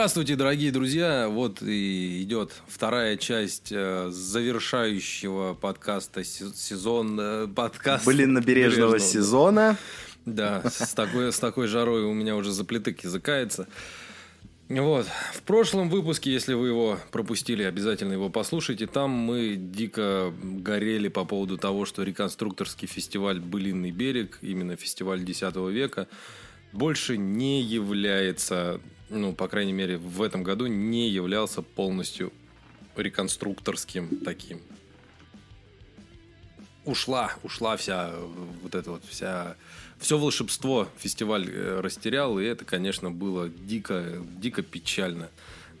Здравствуйте, дорогие друзья! Вот и идет вторая часть э, завершающего подкаста се- сезон э, подкаст Блин, набережного Бережного, сезона. Да, с такой, с такой жарой у меня уже заплетык языкается. Вот. В прошлом выпуске, если вы его пропустили, обязательно его послушайте. Там мы дико горели по поводу того, что реконструкторский фестиваль «Былинный берег», именно фестиваль X века, больше не является, ну, по крайней мере, в этом году не являлся полностью реконструкторским таким. Ушла, ушла вся э, вот эта вот вся все волшебство фестиваль э, растерял, и это, конечно, было дико, дико печально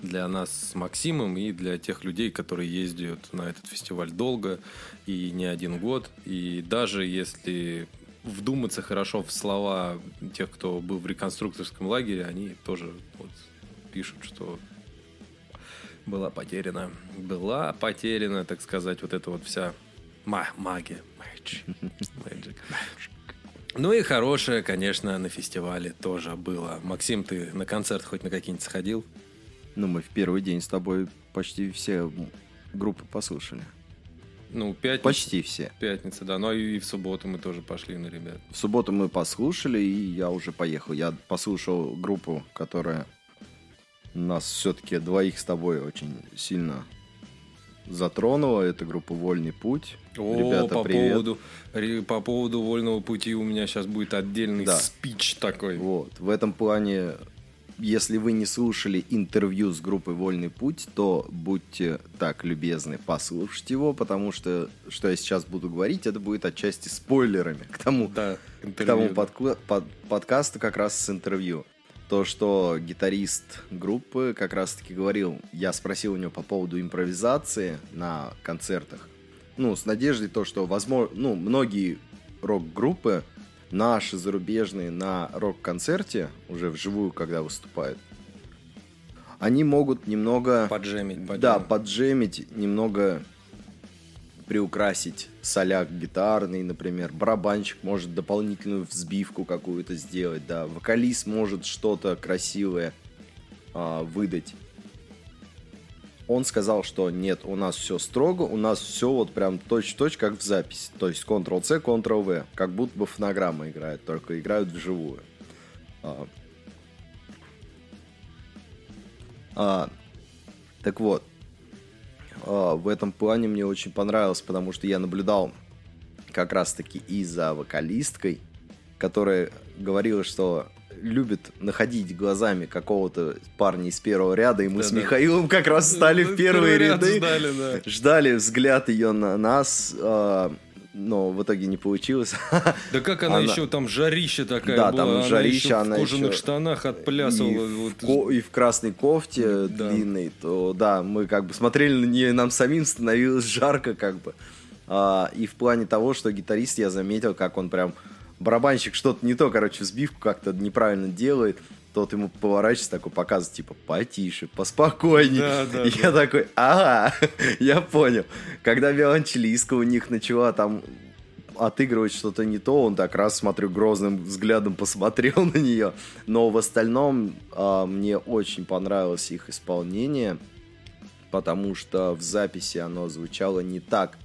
для нас с Максимом и для тех людей, которые ездят на этот фестиваль долго и не один год. И даже если вдуматься хорошо в слова тех, кто был в реконструкторском лагере, они тоже вот пишут, что была потеряна, была потеряна, так сказать, вот эта вот вся ма- магия, magic, magic. Ну и хорошее, конечно, на фестивале тоже было. Максим, ты на концерт хоть на какие-нибудь сходил? Ну, мы в первый день с тобой почти все группы послушали. Ну, пятница. Почти все. Пятница, да. Ну и в субботу мы тоже пошли на ребят. В субботу мы послушали, и я уже поехал. Я послушал группу, которая нас все-таки двоих с тобой очень сильно затронула. Это группа «Вольный путь». О, Ребята, по привет. поводу, по поводу вольного пути у меня сейчас будет отдельный Да. спич такой. Вот. В этом плане, если вы не слушали интервью с группой «Вольный путь», то будьте так любезны послушать его, потому что, что я сейчас буду говорить, это будет отчасти спойлерами к тому, Да, к тому да. подку- под- подкасту как раз с интервью. То, что гитарист группы как раз-таки говорил, я спросил у него по поводу импровизации на концертах. Ну, с надеждой то, что, возможно, ну, многие рок-группы, наши зарубежные, на рок-концерте, уже вживую, когда выступают, они могут немного... Поджемить, Да, поджемить. поджемить, немного приукрасить соляк гитарный, например. Барабанщик может дополнительную взбивку какую-то сделать, да. Вокалист может что-то красивое а, выдать. Он сказал, что нет, у нас все строго, у нас все вот прям точь-в-точь, как в записи. То есть Ctrl-C, Ctrl-V, как будто бы фонограмма играет, только играют вживую. А. А, так вот, а, в этом плане мне очень понравилось, потому что я наблюдал как раз-таки и за вокалисткой, которая говорила, что любит находить глазами какого-то парня из первого ряда, и мы с Да-да. Михаилом как раз стали в первые ряды. ждали, да. Ждали взгляд ее на нас, а, но в итоге не получилось. Да как она, Она- еще там жарища такая Да, была, там она жарища, еще она в кожаных еще- штанах и, отплясывала. в вот. ко- и в красной кофте Да. длинной, то да, мы как бы смотрели на нее, и нам самим становилось жарко, как бы. А, и в плане того, что гитарист, я заметил, как он прям барабанщик что-то не то, короче, взбивку как-то неправильно делает. Тот ему поворачивается, такой показывает, типа, потише, поспокойнее. Да, да, я такой, ага, я понял. Когда виолончелистка у них начала там отыгрывать что-то не то, он так раз, смотрю, грозным взглядом посмотрел на нее. Но в остальном а, мне очень понравилось их исполнение, потому что в записи оно звучало не так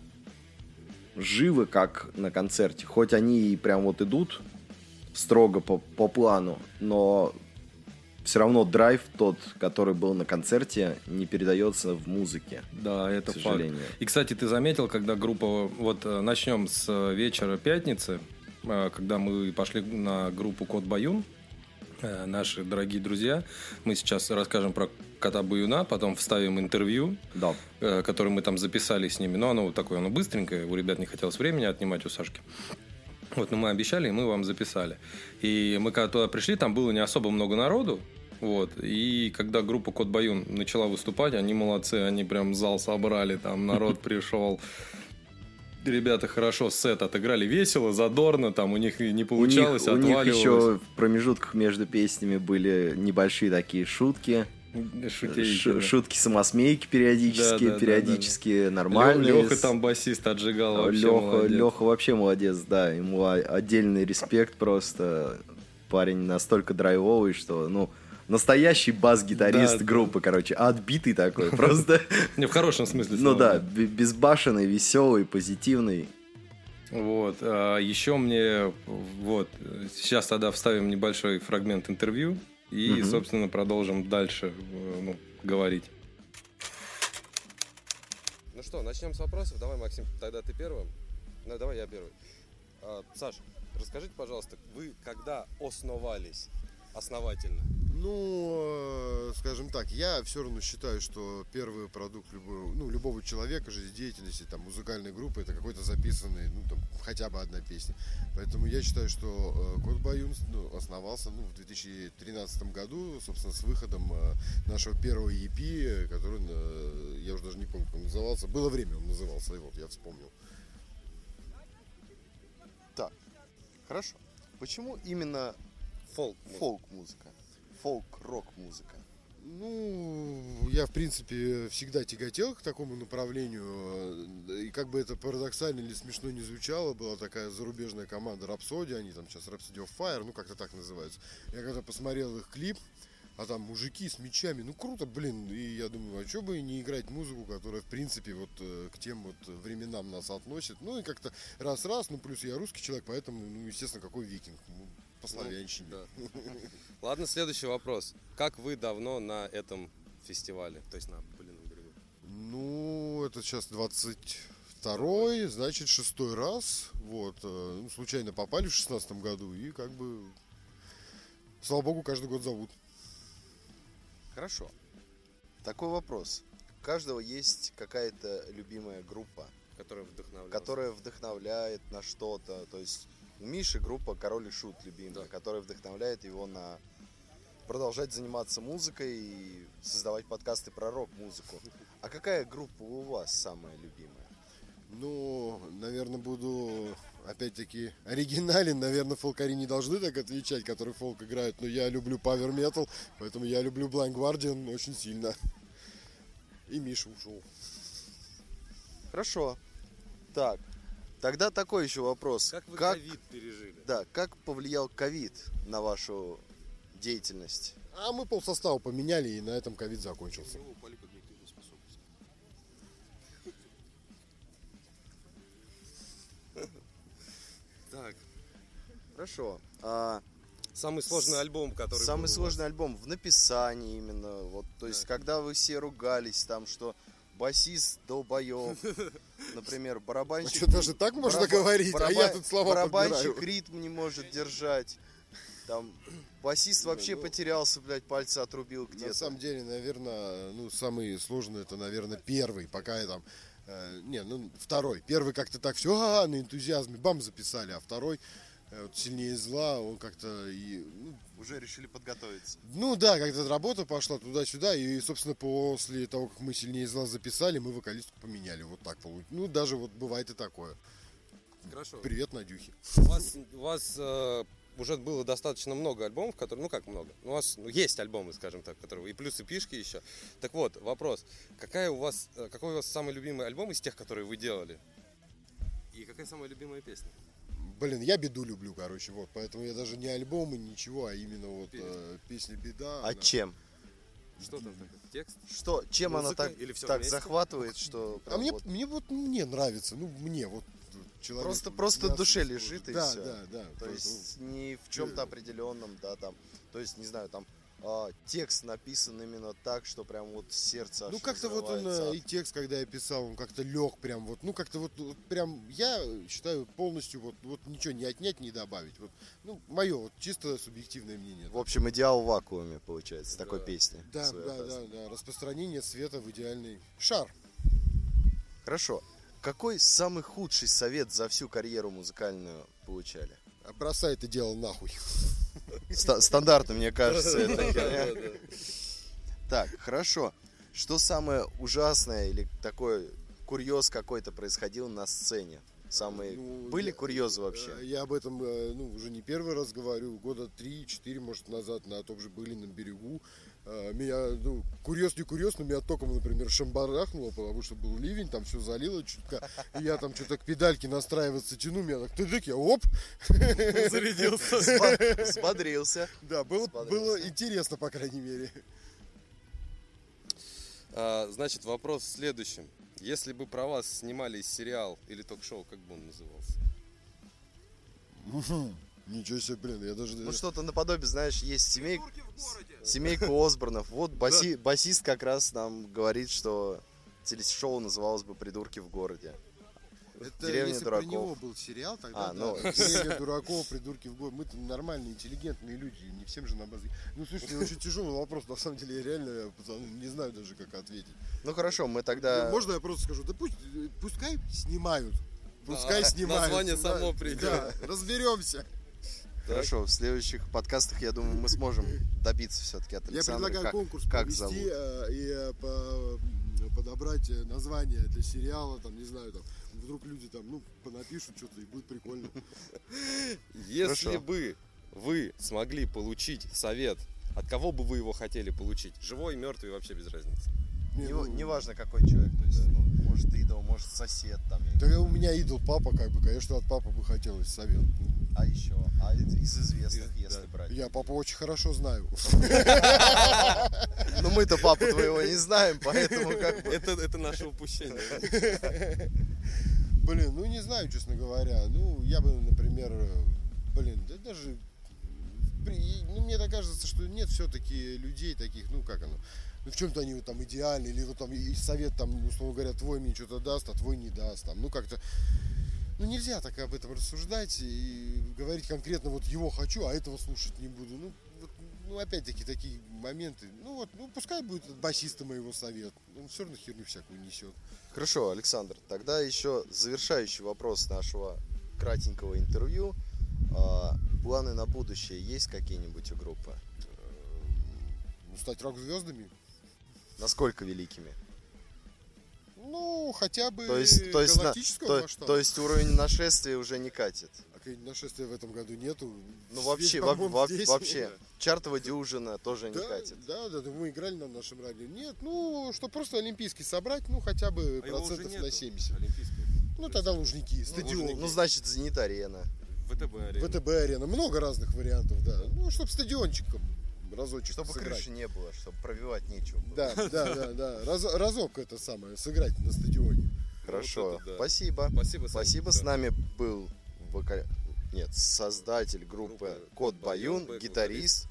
живо, как на концерте. Хоть они и прям вот идут строго по, по плану, но все равно драйв тот, который был на концерте, не передается в музыке. Да, это к факт. сожалению. И, кстати, ты заметил, когда группа... Вот э, начнем с э, вечера пятницы, э, когда мы пошли на группу Кот Баюн. Э, наши дорогие друзья. Мы сейчас расскажем про кота Баюна, потом вставим интервью, Да. э, которое мы там записали с ними. Но оно вот такое, оно быстренькое, у ребят не хотелось времени отнимать у Сашки. Вот, но мы обещали, и мы вам записали. И мы когда туда пришли, там было не особо много народу. Вот. И когда группа Кот Баюн начала выступать, они молодцы, они прям зал собрали, там народ пришел. Ребята хорошо сет отыграли весело, задорно, там у них не У них, получалось, у них еще в промежутках между песнями были небольшие такие шутки. Шутейки, да. Шутки самосмейки периодически, Да, да, да, периодически Лё- нормальные. Леха там басист отжигал вообще Леха, молодец. Леха вообще молодец, да. Ему отдельный респект просто. Парень настолько драйвовый, что, ну, настоящий бас-гитарист Да, да. группы, короче, отбитый такой, просто. Не, в хорошем смысле Ну да, безбашенный, веселый, позитивный. Вот. а еще мне вот сейчас тогда вставим небольшой фрагмент интервью и, собственно, продолжим дальше э, ну, говорить. Ну что, начнем с вопросов. Давай, Максим, тогда ты первым. Ну, давай я первый. А, Саш, расскажите, пожалуйста, вы когда основались основательно? Ну, э, скажем так, я все равно считаю, что первый продукт любого, ну, любого человека, жизнедеятельности, там, музыкальной группы, это какой-то записанный, ну, там, хотя бы одна песня. Поэтому я считаю, что э, Кот Баюн ну, основался ну, в 2013 году, собственно, с выходом э, нашего первого EP, который, э, я уже даже не помню, как он назывался. Было время он назывался, и вот я вспомнил. Так, хорошо. Почему именно Фолк. фолк-музыка? Фолк-рок-музыка. Ну, я, в принципе, всегда тяготел к такому направлению. э, И как бы это парадоксально или смешно не звучало, была такая зарубежная команда Rhapsody, они там сейчас Rhapsody of Fire, ну как-то так называются. Я когда посмотрел их клип, а там мужики с мечами, ну круто, блин. И я думаю, а что бы не играть музыку, которая, в принципе, вот э, к тем вот временам нас относит. Ну и как-то раз-раз, ну плюс я русский человек, поэтому, ну, естественно, какой викинг? Ну, по славянщине. Да. Ладно, следующий вопрос. Как вы давно на этом фестивале? То есть на Былином берегу? Ну, это сейчас 22 значит, шестой раз. Вот. э, ну, случайно попали в шестнадцатом году и как бы, слава богу, каждый год зовут. Хорошо. Такой вопрос. У каждого есть какая-то любимая группа, Которая вдохновляла. которая вдохновляет на что-то. То есть у Миши группа Король и Шут любимая, Да. которая вдохновляет его на продолжать заниматься музыкой и создавать подкасты про рок-музыку. А какая группа у вас самая любимая? Ну, наверное, буду опять-таки оригинален. Наверное, фолкари не должны так отвечать, которые фолк играют. Но я люблю павер метал, поэтому я люблю Blind Guardian очень сильно. И Миша ушел. Хорошо. Так, тогда такой еще вопрос. Как вы ковид пережили? Да, как повлиял ковид на вашу деятельность? А мы полсостава поменяли, и на этом ковид закончился. Так. Хорошо. А Самый сложный альбом, который самый был у сложный альбом в написании именно. Вот, то есть, когда вы все ругались, там, что басист долбоеб, например, А барабанщик. что, даже так можно бараба- говорить? А я бараба- тут слова Барабанщик подбираю. ритм не может держать. Там басист вообще ну, потерялся, блядь, пальцы отрубил На где-то. самом деле, наверное, ну, самый сложный это, наверное, первый, пока я там... э, не, ну, второй. Первый как-то так все, а, на энтузиазме, бам, записали, а второй э, вот, сильнее зла, он как-то и, ну, Уже решили подготовиться. ну да, как-то работа пошла туда-сюда, и, собственно, после того, как мы сильнее зла записали, мы вокалистку поменяли, вот так получилось. Ну, даже вот бывает и такое. Хорошо. Привет, Надюхи. У вас, у вас э, уже было достаточно много альбомов, которые, ну как много, у вас ну, есть альбомы, скажем так, которые и плюс и пишки еще. Так вот, вопрос, какая у вас, э, какой у вас самый любимый альбом из тех, которые вы делали? И какая самая любимая песня? Блин, я беду люблю, короче, вот, поэтому я даже не альбомы, ничего, а именно вот э, песня «Беда». А она- чем? Что там такое? Текст? Что, чем Музыка она так, или всё так вместе? захватывает, что А мне, вот- мне вот мне нравится, ну мне вот человек. Просто- просто мясо душе не лежит, и да, всё. Да, да, То есть не в чем-то определенном, да, там. То есть, не знаю, там а, текст написан именно так, что прям вот сердце Ну, как-то вот он, э, от- и текст, когда я писал, он как-то лег прям вот, ну, как-то вот, вот прям, я считаю полностью вот, вот ничего не отнять, не добавить. Вот, ну, мое вот чисто субъективное мнение. В общем, идеал в вакууме, получается, такой Да. песни. Да, да, да, да, распространение света в идеальный шар. Хорошо. Какой самый худший совет за всю карьеру музыкальную получали? А бросай это дело нахуй. Ста- стандартно, мне кажется, это. Так, хорошо. Что самое ужасное или такой курьез какой-то происходил на сцене? Самые Ну, были я- курьезы вообще? Э, Я об этом, э, ну, уже не первый раз говорю, года три-четыре, может, назад на том же Былином берегу. Э, Меня, ну, курьез не курьез, но меня током, например, шамбарахнуло, потому что был ливень, там все залило чутка. И я там что-то к педальке настраиваться тяну, меня так тыдык, я оп. Зарядился. Взбо- Взбодрился. Да, было, было интересно, по крайней мере. А, значит, вопрос в следующем. Если бы про вас снимали сериал или ток-шоу, как бы он назывался? Ничего себе, блин, я даже... Ну что-то наподобие, знаешь, есть семей... семейка Осборнов. Вот баси- басист как раз нам говорит, что телешоу называлось бы «Придурки в городе». Это Деревня если дураков. про него был сериал, тогда А, да. ну. Деревня дураков, придурки в год. Мы-то нормальные, интеллигентные люди, не всем же на базы. Ну, слушайте, очень тяжелый вопрос, на самом деле, я реально пацаны, не знаю даже, как ответить. Ну хорошо, мы тогда... Ну, Можно я просто скажу, да пусть, пускай снимают. Пускай Да, снимают. название Да, само придет. Да, разберемся. Хорошо, в следующих подкастах, я думаю, мы сможем добиться все-таки от Я Александра. предлагаю как- конкурс как провести зовут. э, и э, по- подобрать э, название для сериала, там, не знаю, там, вдруг люди там, ну, понапишут что-то и будет прикольно. Если Хорошо. бы вы смогли получить совет, от кого бы вы его хотели получить? Живой, мертвый, вообще без разницы. Не, Не- ну, Неважно, какой человек, то есть, ну, может, идол, может, сосед там. я не Да у меня идол папа, как бы, конечно, от папы бы хотелось совет. А еще, а из из известных, Из- если да. брать. Я папу очень хорошо знаю. Ну мы-то папу твоего не знаем, поэтому как бы... Это, это наше упущение. Блин, ну не знаю, честно говоря. Ну, я бы, например, блин, да даже... Ну, мне так кажется, что нет все-таки людей таких, ну, как оно, ну, в чем-то они вот там идеальны, или вот там и совет там, условно говоря, твой мне что-то даст, а твой не даст, там, ну, как-то... Ну, нельзя так об этом рассуждать и говорить конкретно вот его хочу, а этого слушать не буду. Ну, вот, ну опять-таки, такие моменты. Ну, вот, ну, пускай будет от басиста моего совет. Он все равно херню всякую несет. Хорошо, Александр, тогда еще завершающий вопрос нашего кратенького интервью. А, планы на будущее есть какие-нибудь у группы? Ну, стать рок-звездами. Насколько великими? Ну, хотя бы То есть, то есть, на- галактического то, масштаба. то есть уровень нашествия уже не катит. А нашествия в этом году нету. Ну вообще, во- во- здесь. вообще, чартовая дюжина тоже не Да, катит. да, да, да, мы играли на нашем радио. Нет, ну, что просто олимпийский собрать, ну, хотя бы А его уже процентов нету, на 70. Олимпийского. Ну, тогда Лужники, стадион. Лужники. Ну, значит, Зенит Арена. ВТБ арена. ВТБ-арена, много разных вариантов, да. Ну, чтобы стадиончиком разочек Чтобы сыграть. крыши не было, чтобы пробивать нечего. было. Да, да, да, да. Раз- разок это самое, сыграть на стадионе. Хорошо, Вот это да. спасибо. Спасибо, Сань. Спасибо. Да. С нами был вока- Нет, создатель группы Группа Кот Баюн, бэк-вокалист. гитарист,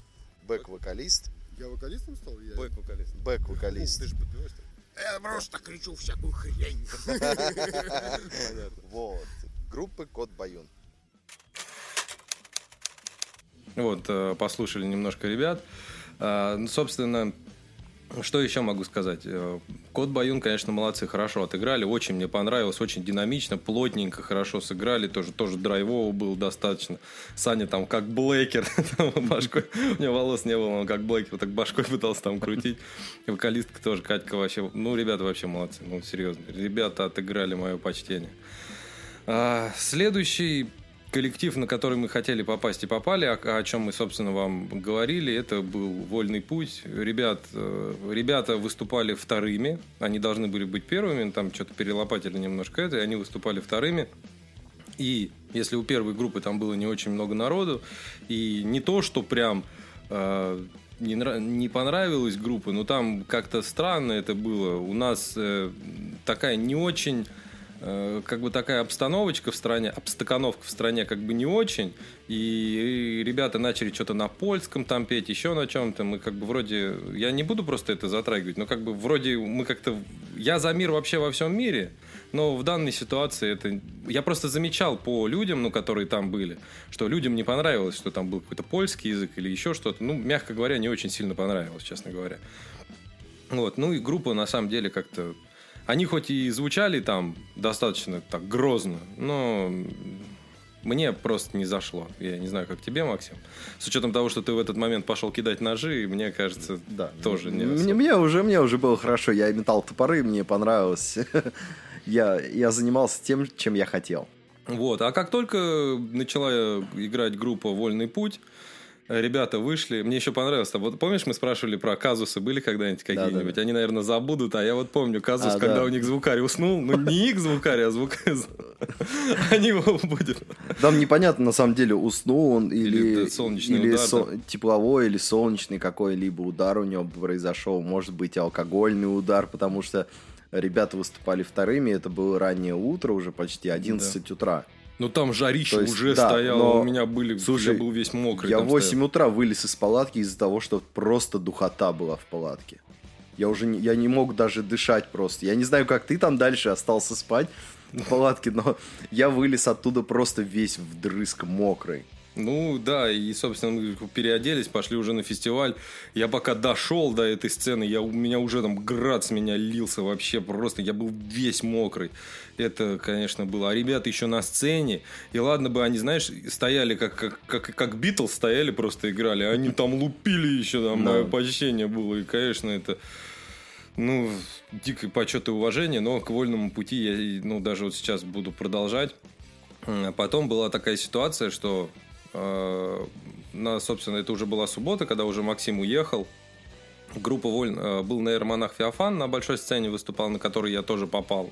бэк-вокалист, Я вокалистом стал? Я... Бэк-вокалист. бэк-вокалист. Ты же подпеваешь Я просто кричу всякую хрень. Понятно. Вот. Группы Кот Баюн. Вот, э, послушали немножко ребят. Ну, Собственно, что еще могу сказать? Э, Кот Баюн, конечно, молодцы, хорошо отыграли. Очень мне понравилось, очень динамично, плотненько, хорошо сыграли. Тоже, тоже драйвово было достаточно. Саня там как Блэкер, башкой, у него волос не было, он как Блэкер, так башкой пытался там крутить. И вокалистка тоже, Катька вообще, ну, ребята вообще молодцы, ну, серьезно. Ребята отыграли мое почтение. А, Следующий коллектив, на который мы хотели попасть и попали, о, о чем мы, собственно, вам говорили, это был «Вольный путь». Ребят, э, ребята выступали вторыми, они должны были быть первыми, там что-то перелопатили немножко это, и они выступали вторыми. И если у первой группы там было не очень много народу, и не то, что прям э, не, не понравилась группа, но там как-то странно это было. У нас э, такая не очень как бы такая обстановочка в стране, обстакановка в стране как бы не очень, и, и ребята начали что-то на польском там петь, еще на чем-то, мы как бы вроде, я не буду просто это затрагивать, но как бы вроде мы как-то, я за мир вообще во всем мире, но в данной ситуации это, я просто замечал по людям, ну, которые там были, что людям не понравилось, что там был какой-то польский язык или еще что-то, ну, мягко говоря, не очень сильно понравилось, честно говоря. Вот, ну и группа на самом деле как-то они хоть и звучали там достаточно так грозно, но мне просто не зашло. Я не знаю, как тебе, Максим. С учетом того, что ты в этот момент пошел кидать ножи, мне кажется, да, тоже не мне, мне уже Мне уже было хорошо. Я метал топоры, мне понравилось. я, я занимался тем, чем я хотел. Вот. А как только начала играть группа «Вольный путь», ребята вышли. Мне еще понравилось. Вот помнишь, мы спрашивали про казусы, были когда-нибудь какие-нибудь? Да, да, Они, наверное, забудут, а я вот помню казус, а, когда да. у них звукарь уснул. Ну, не их звукарь, а звукарь. Они его будет. Там непонятно, на самом деле, уснул он или, солнечный или удар, тепловой или солнечный какой-либо удар у него произошел. Может быть, алкогольный удар, потому что ребята выступали вторыми. Это было раннее утро, уже почти 11 да. утра. Ну там жарище есть, уже да, стояло, но... у меня были, Слушай, я был весь мокрый. Я в 8 стоял. утра вылез из палатки из-за того, что просто духота была в палатке. Я уже не, я не мог даже дышать просто. Я не знаю, как ты там дальше остался спать в палатке, но я вылез оттуда просто весь вдрызг мокрый. Ну да, и, собственно, мы переоделись, пошли уже на фестиваль. Я пока дошел до этой сцены, я, у меня уже там град с меня лился вообще просто. Я был весь мокрый. Это, конечно, было. А ребята еще на сцене. И ладно бы они, знаешь, стояли как, как, как, как Битлз стояли, просто играли. Они там лупили еще, там, да. мое почтение было. И, конечно, это ну, дикое почет и уважение, но к вольному пути я, ну, даже вот сейчас буду продолжать. Потом была такая ситуация, что на, собственно, это уже была суббота, когда уже Максим уехал. Группа Воль э, был нейромонах Феофан на большой сцене выступал, на который я тоже попал.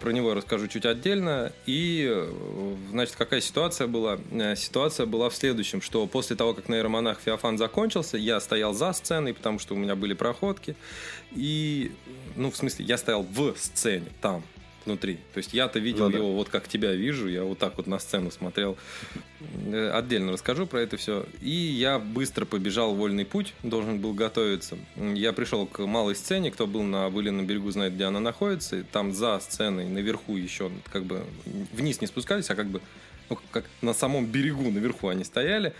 Про него я расскажу чуть отдельно. И, э, значит, какая ситуация была? Ситуация была в следующем, что после того, как нейромонах Феофан закончился, я стоял за сценой, потому что у меня были проходки. И, ну, в смысле, я стоял в сцене, там, внутри. То есть я-то видел ну, да. его вот как тебя вижу, я вот так вот на сцену смотрел. Э, отдельно расскажу про это все. И я быстро побежал вольный путь, должен был готовиться. Я пришел к малой сцене, кто был на на берегу, знает, где она находится. Там за сценой, наверху еще, как бы вниз не спускались, а как бы ну, как на самом берегу наверху они стояли.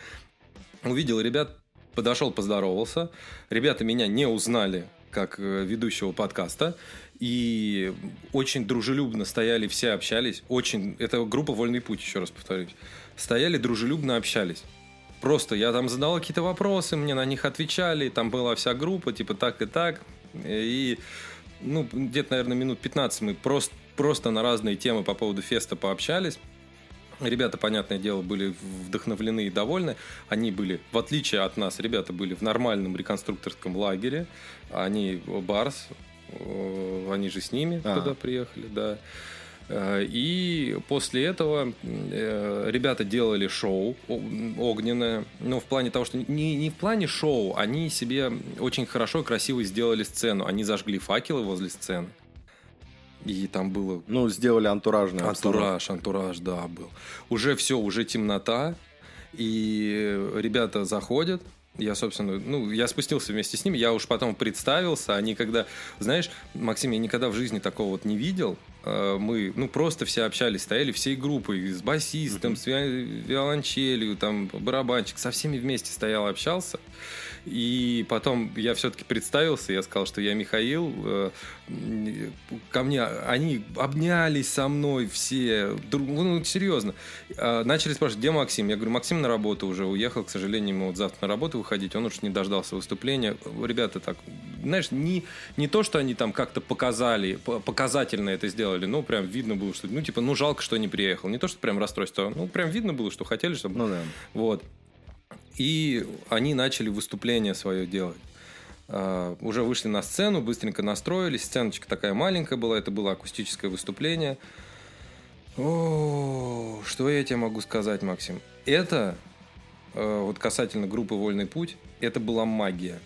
Увидел ребят, подошел, поздоровался. Ребята меня не узнали как э, ведущего подкаста. И очень дружелюбно стояли, все общались. Очень. Это группа Вольный путь, еще раз повторюсь. Стояли, дружелюбно общались. Просто я там задавал какие-то вопросы, мне на них отвечали, там была вся группа, типа так и так. И, ну, где-то, наверное, минут 15 мы просто, просто на разные темы по поводу феста пообщались. Ребята, понятное дело, были вдохновлены и довольны. Они были, в отличие от нас, ребята были в нормальном реконструкторском лагере. Они Барс, они же с ними а. туда приехали, да. Э, и после этого э, ребята делали шоу огненное. Ну, в плане того, что не, не в плане шоу, они себе очень хорошо, красиво сделали сцену. Они зажгли факелы возле сцены. И там было... Ну, сделали антуражный Антураж, антураж, да, был. Уже все, уже темнота. И ребята заходят, я, собственно, ну, я спустился вместе с ними, я уж потом представился, они когда, знаешь, Максим, я никогда в жизни такого вот не видел, э, мы, ну, просто все общались, стояли всей группой, с басистом, с виолончелью, там, барабанчик, со всеми вместе стоял, общался, и потом я все-таки представился, я сказал, что я Михаил. Э, ко мне они обнялись со мной все. Ну, серьезно. А, начали спрашивать, где Максим? Я говорю, Максим на работу уже уехал, к сожалению, ему вот завтра на работу выходить, он уж не дождался выступления. Ребята так, знаешь, не, не то, что они там как-то показали, показательно это сделали, но прям видно было, что, ну, типа, ну, жалко, что не приехал. Не то, что прям расстройство, ну, прям видно было, что хотели, чтобы... Ну, да. Вот. И они начали выступление свое делать. Uh, уже вышли на сцену, быстренько настроились. Сценочка такая маленькая была, это было акустическое выступление. О, что я тебе могу сказать, Максим? Это, uh, вот касательно группы «Вольный путь», это была магия.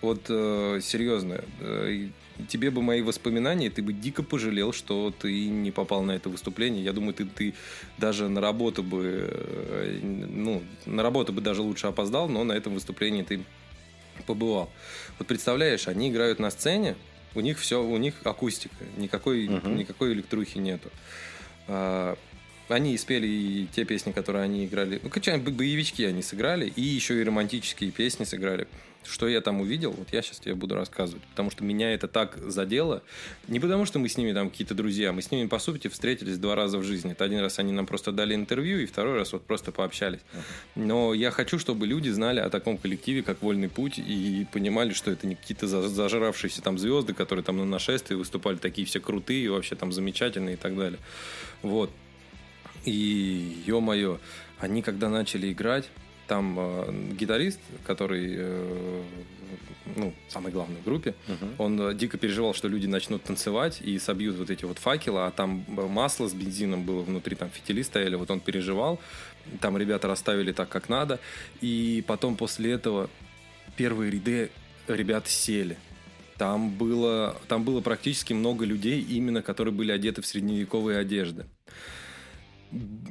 Вот э, серьезно, э, тебе бы мои воспоминания, ты бы дико пожалел, что ты не попал на это выступление. Я думаю, ты, ты даже на работу бы, э, ну, на работу бы даже лучше опоздал, но на этом выступлении ты побывал. Вот представляешь, они играют на сцене, у них все, у них акустика, никакой, uh-huh. никакой электрухи нету. Они спели и те песни, которые они играли. Ну, какие боевички они сыграли, и еще и романтические песни сыграли. Что я там увидел, вот я сейчас тебе буду рассказывать. Потому что меня это так задело. Не потому, что мы с ними там какие-то друзья. Мы с ними, по сути, встретились два раза в жизни. Это один раз они нам просто дали интервью, и второй раз вот просто пообщались. Но я хочу, чтобы люди знали о таком коллективе, как «Вольный путь», и понимали, что это не какие-то зажравшиеся там звезды, которые там на нашествии выступали такие все крутые, вообще там замечательные и так далее. Вот. И, ё-моё, они когда начали играть, там э, гитарист, который, э, ну, самый главный в группе, uh-huh. он э, дико переживал, что люди начнут танцевать и собьют вот эти вот факелы, а там масло с бензином было внутри, там фитили стояли, вот он переживал, там ребята расставили так, как надо, и потом после этого первые ряды ребят сели. Там было, там было практически много людей, именно которые были одеты в средневековые одежды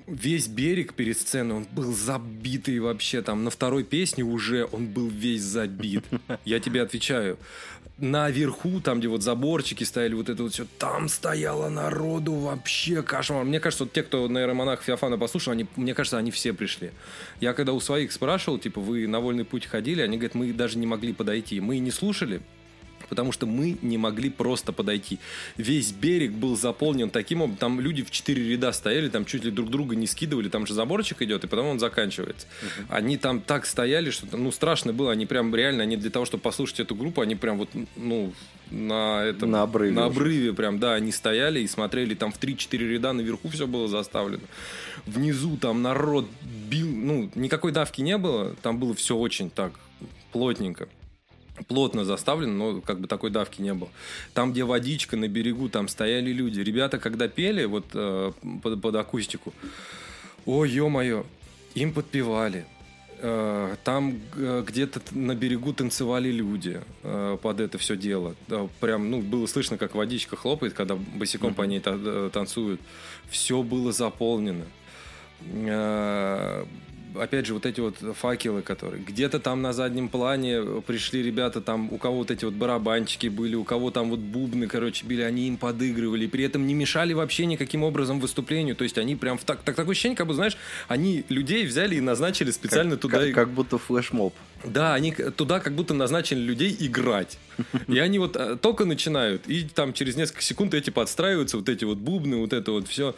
весь берег перед сценой, он был забитый вообще. Там на второй песне уже он был весь забит. Я тебе отвечаю. Наверху, там, где вот заборчики стояли, вот это вот все, там стояло народу вообще кошмар. Мне кажется, вот те, кто на Иеромонах Феофана послушал, они, мне кажется, они все пришли. Я когда у своих спрашивал, типа, вы на вольный путь ходили, они говорят, мы даже не могли подойти. Мы не слушали, потому что мы не могли просто подойти. Весь берег был заполнен таким образом, там люди в четыре ряда стояли, там чуть ли друг друга не скидывали, там же заборчик идет, и потом он заканчивается. Uh-huh. Они там так стояли, что ну страшно было, они прям реально, они для того, чтобы послушать эту группу, они прям вот, ну, на этом... На обрыве. На обрыве прям, да, они стояли и смотрели, там в 3-4 ряда наверху все было заставлено. Внизу там народ бил, ну, никакой давки не было, там было все очень так плотненько плотно заставлен, но как бы такой давки не было. Там, где водичка на берегу, там стояли люди. Ребята, когда пели вот э, под, под акустику, о, ё-моё, им подпевали. Э, там э, где-то на берегу танцевали люди э, под это все дело. Э, прям, ну, было слышно, как водичка хлопает, когда босиком mm-hmm. по ней та- э, танцуют. Все было заполнено. Э, опять же, вот эти вот факелы, которые... Где-то там на заднем плане пришли ребята, там у кого вот эти вот барабанчики были, у кого там вот бубны, короче, били, они им подыгрывали, при этом не мешали вообще никаким образом выступлению, то есть они прям... В так, так, такое ощущение, как бы, знаешь, они людей взяли и назначили специально как, туда... Как, как будто флешмоб. Да, они туда как будто назначили людей играть. И они вот э, только начинают, и там через несколько секунд эти подстраиваются, вот эти вот бубны, вот это вот все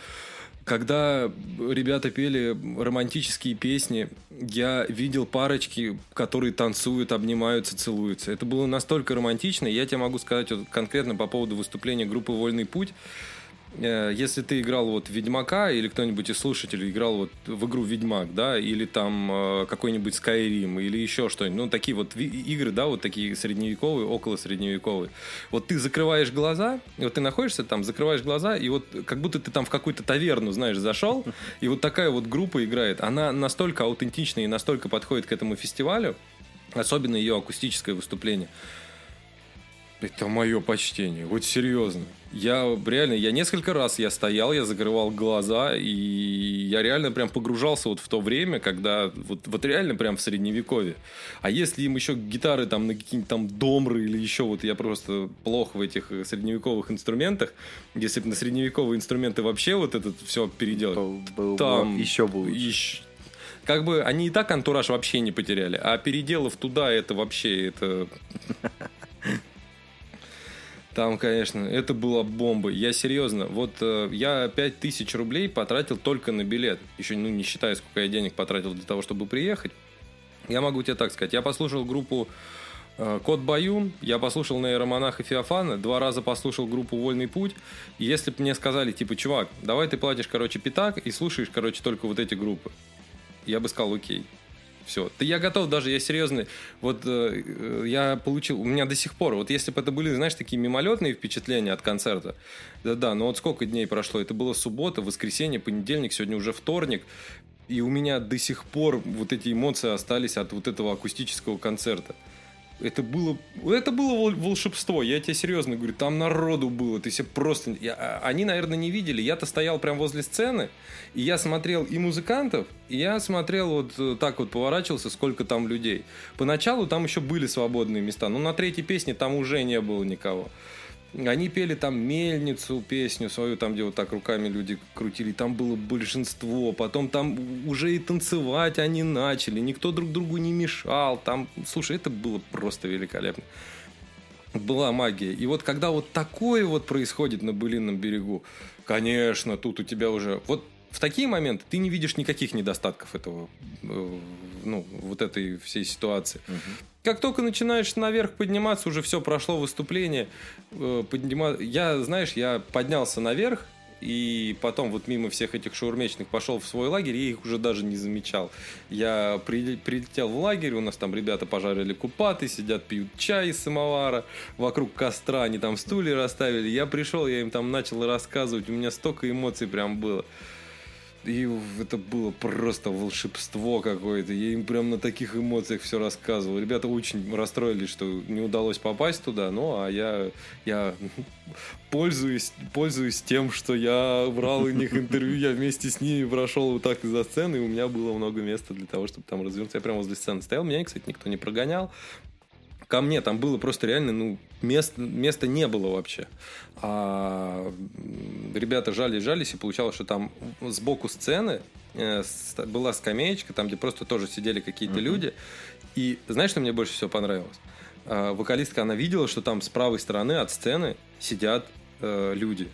когда ребята пели романтические песни, я видел парочки, которые танцуют, обнимаются, целуются. Это было настолько романтично. Я тебе могу сказать вот конкретно по поводу выступления группы «Вольный путь». Э, если ты играл вот Ведьмака, или кто-нибудь из слушателей играл вот в игру Ведьмак, да, или там э, какой-нибудь Skyrim, или еще что-нибудь, ну, такие вот игры, да, вот такие средневековые, около средневековые. Вот ты закрываешь глаза, вот ты находишься там, закрываешь глаза, и вот как будто ты там в какую-то таверну, знаешь, зашел, и вот такая вот группа играет. Она настолько аутентична и настолько подходит к этому фестивалю, особенно ее акустическое выступление. Это мое почтение, вот серьезно. Я реально, я несколько раз я стоял, я закрывал глаза, и я реально прям погружался вот в то время, когда вот, вот реально прям в средневековье. А если им еще гитары там на какие-нибудь там домры или еще вот я просто плохо в этих средневековых инструментах, если бы на средневековые инструменты вообще вот это все переделать, то был там еще был еще, как бы они и так антураж вообще не потеряли, а переделав туда это вообще это Там, конечно, это была бомба. Я серьезно, вот э, я 5000 рублей потратил только на билет. Еще ну, не считая, сколько я денег потратил для того, чтобы приехать. Я могу тебе так сказать. Я послушал группу э, Кот Баюн, я послушал на и Феофана, два раза послушал группу Вольный путь. И если бы мне сказали, типа, чувак, давай ты платишь, короче, пятак и слушаешь, короче, только вот эти группы, я бы сказал, окей. Все. Да я готов даже, я серьезный. Вот э, я получил, у меня до сих пор, вот если бы это были, знаешь, такие мимолетные впечатления от концерта, да-да, но вот сколько дней прошло, это было суббота, воскресенье, понедельник, сегодня уже вторник, и у меня до сих пор вот эти эмоции остались от вот этого акустического концерта. Это было, это было вол- волшебство, я тебе серьезно говорю, там народу было, ты себе просто... я- а- они, наверное, не видели, я-то стоял прям возле сцены, и я смотрел и музыкантов, и я смотрел вот э, так вот поворачивался, сколько там людей. Поначалу там еще были свободные места, но на третьей песне там уже не было никого. Они пели там мельницу, песню свою, там, где вот так руками люди крутили, там было большинство, потом там уже и танцевать они начали, никто друг другу не мешал, там, слушай, это было просто великолепно. Была магия. И вот когда вот такое вот происходит на Былинном берегу, конечно, тут у тебя уже... Вот в такие моменты ты не видишь никаких недостатков этого, э, ну, вот этой всей ситуации. Как только начинаешь наверх подниматься, уже все прошло выступление. э, поднима- Я, знаешь, я поднялся наверх, и потом вот мимо всех этих шаурмечных пошел в свой лагерь, и их уже даже не замечал. Я при- прилетел в лагерь, у нас там ребята пожарили купаты, сидят, пьют чай из самовара, вокруг костра они там стулья расставили. Я пришел, я им там начал рассказывать, у меня столько эмоций прям было. И это было просто волшебство какое-то. Я им прям на таких эмоциях все рассказывал. Ребята очень расстроились, что не удалось попасть туда. Ну, а я, я пользуюсь, пользуюсь тем, что я брал у них интервью, я вместе с ними прошел вот так из-за сцены, и у меня было много места для того, чтобы там развернуться. Я прямо возле сцены стоял. Меня, кстати, никто не прогонял ко мне там было просто реально, ну, мест, места не было вообще. А ребята жались, жались, и получалось, что там сбоку сцены э, была скамеечка, там, где просто тоже сидели какие-то люди. И знаешь, что мне больше всего понравилось? А, вокалистка, она видела, что там с правой стороны от сцены сидят э, люди.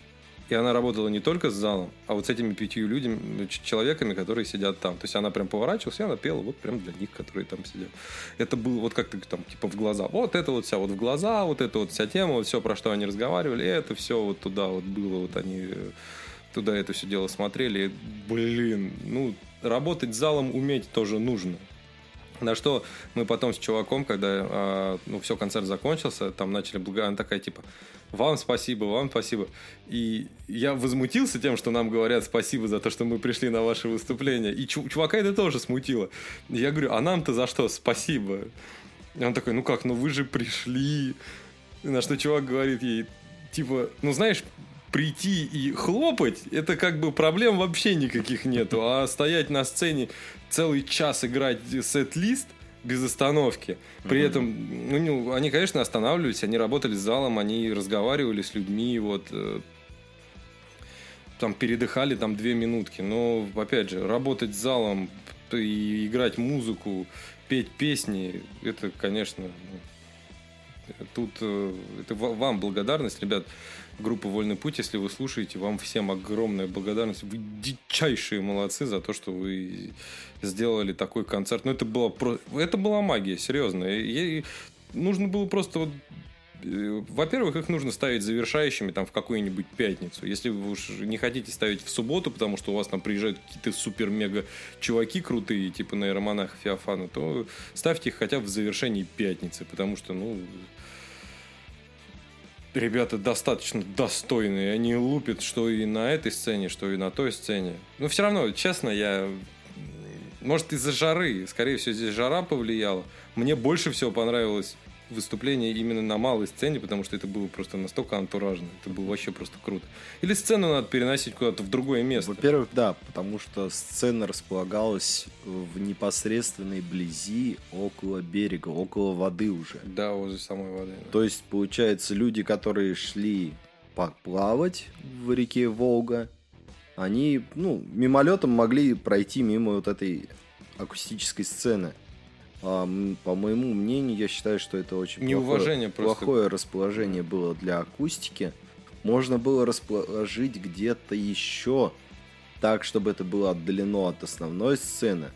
И она работала не только с залом, а вот с этими пятью людьми, ч- человеками, которые сидят там. То есть она прям поворачивалась, и она пела вот прям для них, которые там сидят. Это было вот как-то там типа в глаза. Вот это вот вся вот в глаза, вот это вот вся тема, вот все, про что они разговаривали, это все вот туда вот было, вот они э, туда это все дело смотрели. И, Блин, ну, работать с залом уметь тоже нужно. На что мы потом с чуваком, когда а, ну, все, концерт закончился, там начали благодарить, она такая типа, вам спасибо, вам спасибо. И я возмутился тем, что нам говорят спасибо за то, что мы пришли на ваше выступление. И чу- чувака это тоже смутило. Я говорю, а нам-то за что спасибо? И он такой, ну как, ну вы же пришли. На что чувак говорит ей, типа, ну знаешь, прийти и хлопать, это как бы проблем вообще никаких нету. А стоять на сцене целый час играть сет-лист без остановки. При этом, ну, они, конечно, останавливались, они работали с залом, они разговаривали с людьми, вот, э, там передыхали там две минутки. Но, опять же, работать с залом и играть музыку, петь песни, это, конечно, ну, тут э, это ва- вам благодарность, ребят. Группа Вольный путь, если вы слушаете, вам всем огромная благодарность. Вы дичайшие молодцы за то, что вы сделали такой концерт. Ну, это была, про... это была магия, серьезно. И нужно было просто вот э, во-первых, их нужно ставить завершающими там в какую-нибудь пятницу. Если вы уж не хотите ставить в субботу, потому что у вас там приезжают какие-то супер-мега чуваки крутые, типа нейромонаха Феофана, то ставьте их хотя бы в завершении пятницы, потому что, ну, ребята достаточно достойные. Они лупят что и на этой сцене, что и на той сцене. Но все равно, честно, я... Может, из-за жары. Скорее всего, здесь жара повлияла. Мне больше всего понравилось выступление именно на малой сцене, потому что это было просто настолько антуражно. Это было вообще просто круто. Или сцену надо переносить куда-то в другое место. Во-первых, да, потому что сцена располагалась в непосредственной близи около берега, около воды уже. Да, возле самой воды. То есть, получается, люди, которые шли поплавать в реке Волга, они, ну, мимолетом могли пройти мимо вот этой акустической сцены. А, по моему мнению, я считаю, что это очень Неуважение плохое, просто. плохое расположение было для акустики. Можно было расположить где-то еще так, чтобы это было отдалено от основной сцены,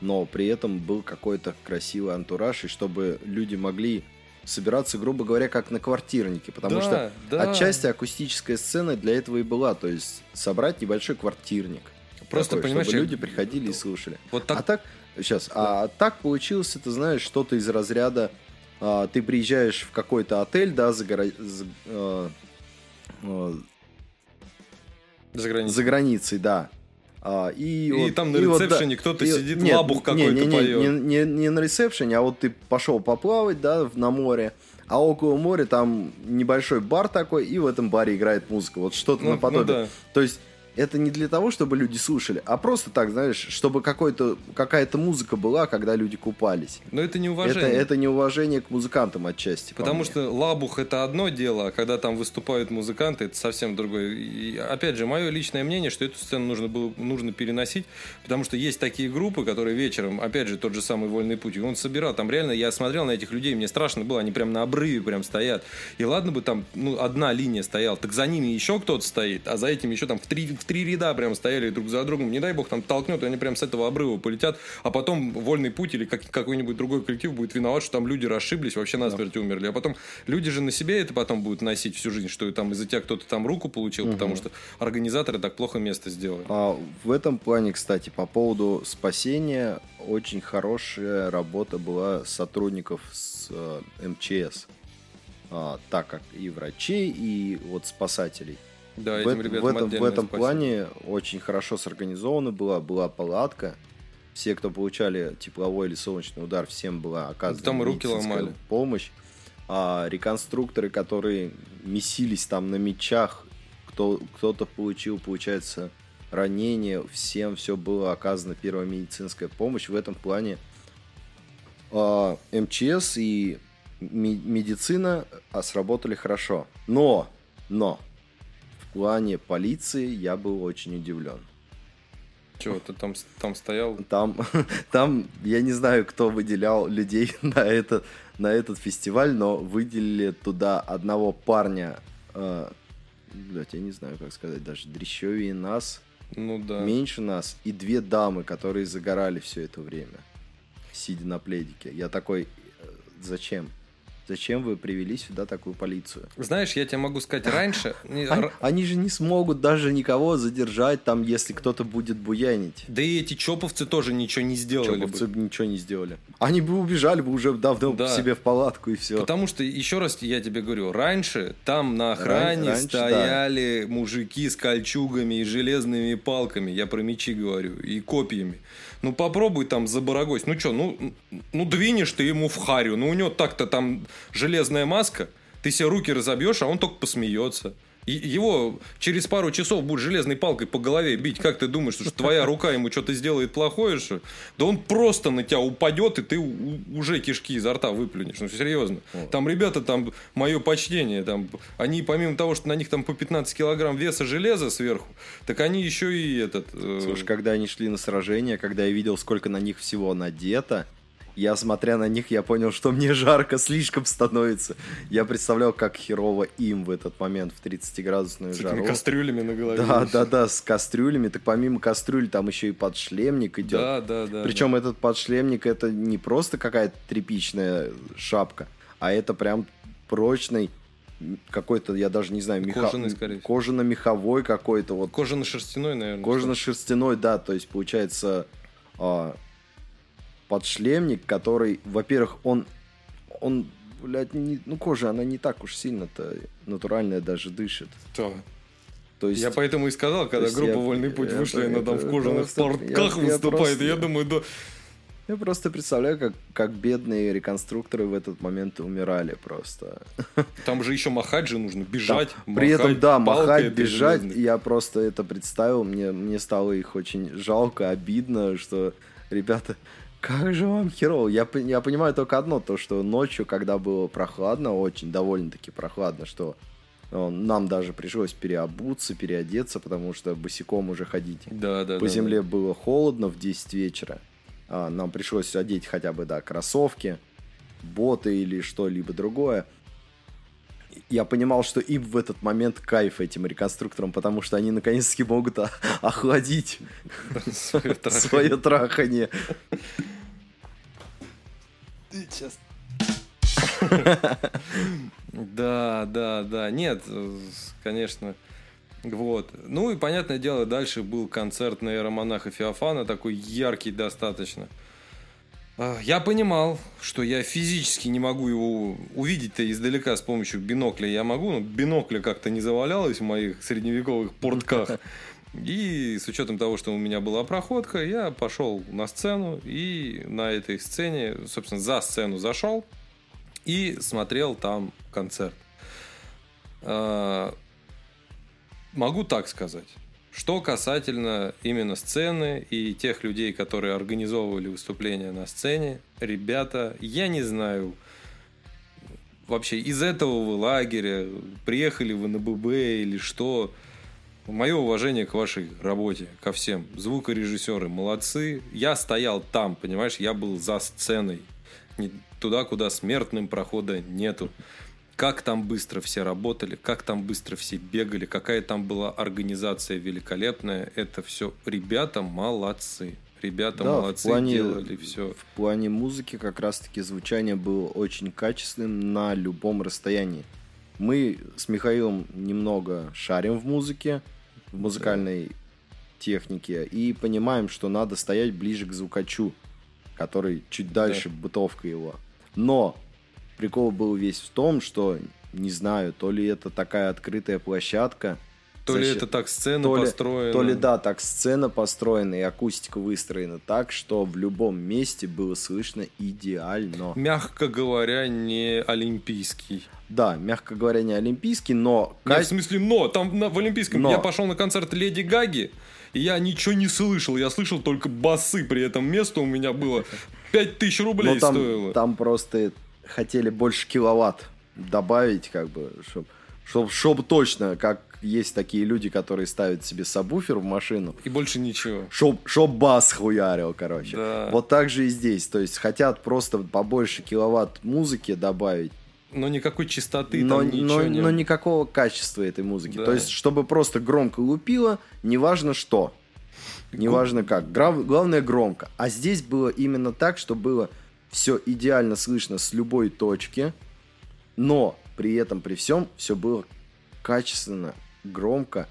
но при этом был какой-то красивый антураж, и чтобы люди могли собираться, грубо говоря, как на квартирнике, потому Да, что да. отчасти акустическая сцена для этого и была, то есть собрать небольшой квартирник. Просто, такой, понимаешь, чтобы люди приходили и слушали. Вот так А так, сейчас, а так получилось, ты знаешь, что-то из разряда, а, ты приезжаешь в какой-то отель, да, за, горо- за, э, э, за границей. за границей, да. А, и, И вот- там на и вот, ресепшене да, кто-то и- сидит, нет, лабух какой-то не, не, поет. Не, не- не на ресепшене, а вот ты пошел поплавать, да, на море, а около моря там небольшой бар такой, и в этом баре играет музыка. Вот что-то Ну, ну наподобие. да. То есть это не для того, чтобы люди слушали, а просто так, знаешь, чтобы какой-то, какая-то музыка была, когда люди купались. Но это Это, неуважение. это неуважение к музыкантам отчасти. по Потому мне. что лабух это одно дело, а когда там выступают музыканты, это совсем другое. И, опять же, мое личное мнение, что эту сцену нужно было нужно переносить, потому что есть такие группы, которые вечером, опять же, тот же самый Вольный путь, и он собирал, там реально, я смотрел на этих людей, мне страшно было, они прям на обрыве прям стоят. И ладно бы там, ну, одна линия стояла, так за ними еще кто-то стоит, а за этим еще там в три, в три ряда прям стояли друг за другом. Не дай бог там толкнет, и они прям с этого обрыва полетят, а потом Вольный путь или как, какой-нибудь другой коллектив будет виноват, что там люди расшиблись, вообще насмерть умерли. А потом люди же на себе это потом будут носить всю жизнь, что там из-за тебя кто-то там руку получил, потому что организаторы так плохо место сделали. А в этом плане, кстати, по поводу спасения, очень хорошая работа была сотрудников с э, МЧС. А, так как и врачей, и вот спасателей. Да, в, этим ребятам в этом, в этом спасибо. плане очень хорошо сорганизовано была, была палатка. Все, кто получали тепловой или солнечный удар, всем была оказана Там руки ломали. помощь. А реконструкторы, которые месились там на мечах, кто, кто-то получил, получается, ранение, всем все было оказана первая медицинская помощь. В этом плане а, МЧС и медицина а, сработали хорошо. Но, но, плане полиции я был очень удивлен. Чего, ты там, там стоял? Там, там, я не знаю, кто выделял людей на, это, на этот фестиваль, но выделили туда одного парня, э, блядь, я не знаю, как сказать, даже дрещевее нас, Ну да. меньше нас, и две дамы, которые загорали все это время, сидя на пледике. Я такой, э, зачем? Зачем вы привели сюда такую полицию? Знаешь, я тебе могу сказать, раньше... Они, они же не смогут даже никого задержать там, если кто-то будет буянить. Да и эти чоповцы тоже ничего не сделали. Чоповцы бы ничего не сделали. Они бы убежали бы уже давно Да. себе в палатку и все. Потому что, еще раз я тебе говорю, раньше там на охране раньше, стояли мужики с кольчугами и железными палками, я про мечи говорю, и копьями. Ну попробуй там забарагось. Ну что, ну, ну двинешь ты ему в харю. Ну у него так-то там железная маска, ты себе руки разобьешь, а он только посмеется. И его через пару часов будет железной палкой по голове бить. Как ты думаешь, что твоя рука ему что-то сделает плохое? Что? Да он просто на тебя упадет, и ты уже кишки изо рта выплюнешь. Ну, серьезно. Там ребята, там, мое почтение, там, они помимо того, что на них там по 15 килограмм веса железа сверху, так они еще и этот... э, Слушай, когда они шли на сражение, когда я видел, сколько на них всего надето, я, смотря на них, я понял, что мне жарко слишком становится. Я представлял, как херово им в этот момент в 30-градусную с этими жару. кастрюлями на голове. Да, да, да, с кастрюлями. Так помимо кастрюль, там еще и подшлемник идет. Да, да, да. Причем этот подшлемник это не просто какая-то тряпичная шапка, а это прям прочный какой-то, я даже не знаю, меха... Кожаный, скорее всего. кожано-меховой какой-то вот Кожано-шерстяной, наверное. Кожано-шерстяной, да, то есть получается а, подшлемник, который, во-первых, он, он, блядь, не- ну кожа, она не так уж сильно-то натуральная даже дышит. Да. То есть, Я поэтому и сказал, когда группа я- «Вольный путь» я- вышла, и она там в кожаных портках я- я выступает, просто- и я думаю, да... я просто представляю, как, как бедные реконструкторы в этот момент умирали просто. Там же еще махать же нужно, бежать, При этом, махать да, махать, бежать, я просто это представил, мне, мне стало их очень жалко, обидно, что, ребята, как же вам херово. Я, я понимаю только одно, то, что ночью, когда было прохладно, очень довольно-таки прохладно, что э, нам даже пришлось переобуться, переодеться, потому что босиком уже ходить Да, да, по да, земле да. было холодно в 10 вечера. А, нам пришлось одеть хотя бы, да, кроссовки, боты или что-либо другое. Я понимал, что им в этот момент кайф этим реконструкторам, потому что они наконец-таки могут охладить трахание. свое трахание. Да, да, да. Нет, конечно. Вот. Ну и, понятное дело, дальше был концерт на Романаха Феофана, такой яркий достаточно. А, Я понимал, что я физически не могу его увидеть-то издалека с помощью бинокля. Я могу, но бинокля как-то не завалялось в моих средневековых портках. И с учетом того, что у меня была проходка, я пошел на сцену и на этой сцене, собственно, за сцену зашел и смотрел там концерт. А, могу так сказать. Что касательно именно сцены и тех людей, которые организовывали выступления на сцене, ребята, я не знаю, вообще из этого вы лагеря, приехали вы на ББ или что. Мое уважение к вашей работе, ко всем. Звукорежиссеры молодцы. Я стоял там, понимаешь, я был за сценой. Не туда, куда смертным прохода нету как там быстро все работали, как там быстро все бегали, какая там была организация великолепная. Это все ребята молодцы. Ребята Да, в молодцы, плане- делали все. В плане музыки как раз-таки звучание было очень качественным на любом расстоянии. Мы с Михаилом немного шарим в музыке, в музыкальной технике, и понимаем, что надо стоять ближе к звукачу, который чуть дальше, бытовка его. Но прикол был весь в том, что, не знаю, то ли это такая открытая площадка, То ли за счет- это так сцена то ли- построена. то ли да, так сцена построена и акустика выстроена так, что в любом месте было слышно идеально. Мягко говоря, не олимпийский. Да, мягко говоря, не олимпийский, но... Нет, в смысле, но там на- в Олимпийском Но. я пошел на концерт Леди Гаги, и я ничего не слышал. Я слышал только басы. При этом место у меня было 5000 рублей но там, стоило. там просто хотели больше киловатт добавить, как бы, чтобы чтоб, чтоб точно, как есть такие люди, которые ставят себе сабвуфер в машину, И больше ничего. Чтоб, чтоб бас хуярил, короче. Да. Вот так же и здесь. То есть хотят просто побольше киловатт музыки добавить, Но никакой чистоты но, там ничего но, не но никакого качества этой музыки. Да. То есть, чтобы просто громко лупило, неважно что. Неважно как. Главное громко. А здесь было именно так, что было все идеально слышно с любой точки, но при этом, при всем, все было качественно, громко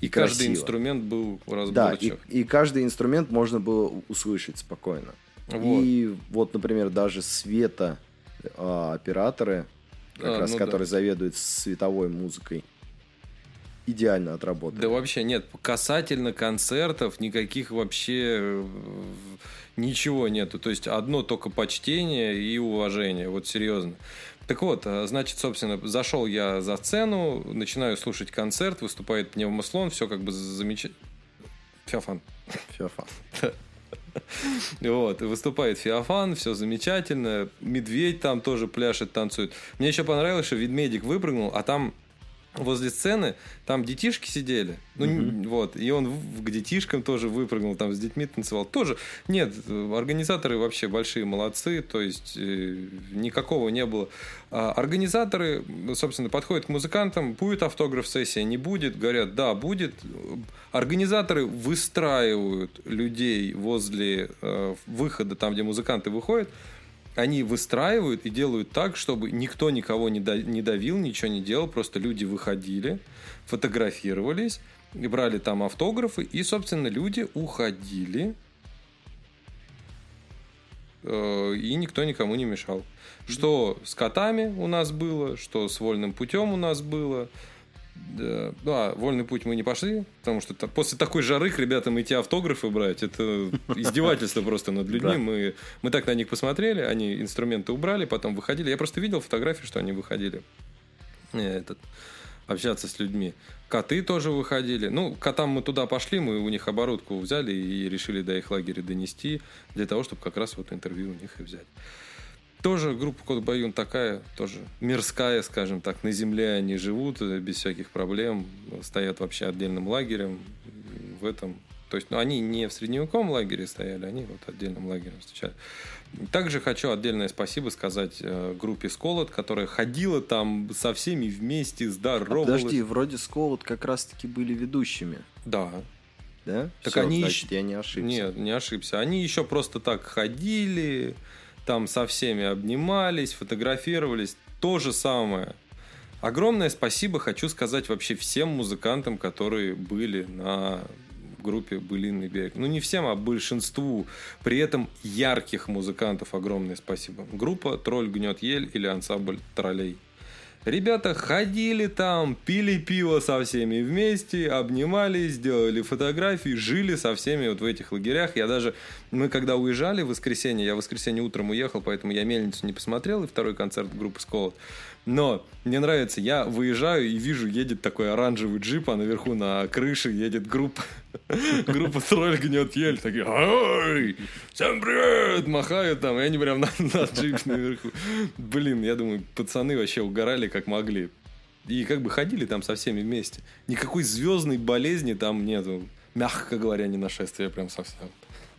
И каждый красиво. инструмент был Да, и, разборчив. и каждый инструмент можно было услышать спокойно. Вот. И вот, например, даже света а, операторы, как А, раз ну да. которые заведуют световой музыкой, идеально отработали. Да вообще нет, касательно концертов никаких вообще э, ничего нету. То есть одно только почтение и уважение, вот серьезно. Так вот, э, значит, собственно, зашел я за сцену, начинаю слушать концерт, выступает пневмослон, все как бы замечательно. Феофан. Феофан. Вот, выступает Феофан, все замечательно. Медведь там тоже пляшет, танцует. Мне еще понравилось, что ведмедик выпрыгнул, а там возле сцены там детишки сидели. Ну, н- вот. И он к детишкам тоже выпрыгнул, там с детьми танцевал. Тоже. Нет, э, организаторы вообще большие молодцы, то есть э, никакого не было. А организаторы, собственно, подходят к музыкантам, будет автограф-сессия, не будет, говорят, да, будет. Организаторы выстраивают людей возле э, выхода, там, где музыканты выходят, они выстраивают и делают так, чтобы никто никого не, да- не давил, ничего не делал, просто люди выходили, фотографировались, и брали там автографы, и, собственно, люди уходили, э, и никто никому не мешал. Что с котами у нас было, что с вольным путем у нас было. Да, да, вольный путь мы не пошли, потому что после такой жары к ребятам идти автографы брать, это издевательство просто над людьми. Да. Мы, мы так на них посмотрели, они инструменты убрали, потом выходили. Я просто видел фотографии, что они выходили э, этот, общаться с людьми. Коты тоже выходили. Ну, котам мы туда пошли, мы у них оборудку взяли и решили до их лагеря донести, для того, чтобы как раз вот интервью у них и взять. Тоже группа Кот Баюн такая, тоже мирская, скажем так, на земле они живут э, без всяких проблем, стоят вообще отдельным лагерем в этом. То есть, ну, они не в средневековом лагере стояли, они вот отдельным лагерем встречали. Также хочу отдельное спасибо сказать э, группе Сколот, которая ходила там со всеми вместе, здоровалась. Подожди, вроде Сколот как раз-таки были ведущими, Да, да? Так Всё, они значит, ещё- я не ошибся. Нет, не ошибся. Они еще просто так ходили, там со всеми обнимались, фотографировались. То же самое. Огромное спасибо хочу сказать вообще всем музыкантам, которые были на группе «Былинный берег». Ну, не всем, а большинству. При этом ярких музыкантов огромное спасибо. Группа «Тролль гнет ель» или ансамбль «Троллей». Ребята ходили там, пили пиво со всеми вместе, обнимались, сделали фотографии, жили со всеми вот в этих лагерях. Я даже, мы когда уезжали в воскресенье, я в воскресенье утром уехал, поэтому я мельницу не посмотрел, и второй концерт группы Сколот. Но мне нравится, я выезжаю и вижу, едет такой оранжевый джип, а наверху на крыше едет группа. Группа тролль гнет ель. Такие, ой, всем привет! Махают там, и они прям на, на джип наверху. Блин, я думаю, пацаны вообще угорали как могли. И как бы ходили там со всеми вместе. Никакой звездной болезни там нету. Мягко говоря, не нашествие прям совсем.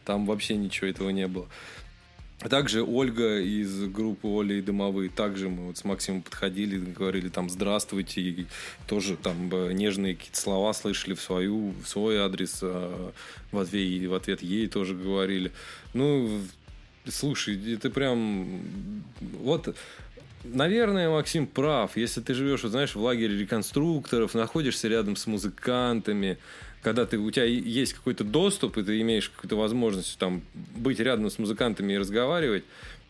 Там вообще ничего этого не было. Также Ольга из группы Оли и Дымовые, также мы вот с Максимом подходили, говорили там здравствуйте, и тоже там э, нежные какие-то слова слышали в, свою, в свой адрес, а в ответ, в ответ ей тоже говорили. Ну, слушай, это прям... Вот Наверное, Максим прав. Если ты живешь, вот, знаешь, в лагере реконструкторов, находишься рядом с музыкантами, когда ты, у тебя есть какой-то доступ, и ты имеешь какую-то возможность там, быть рядом с музыкантами и разговаривать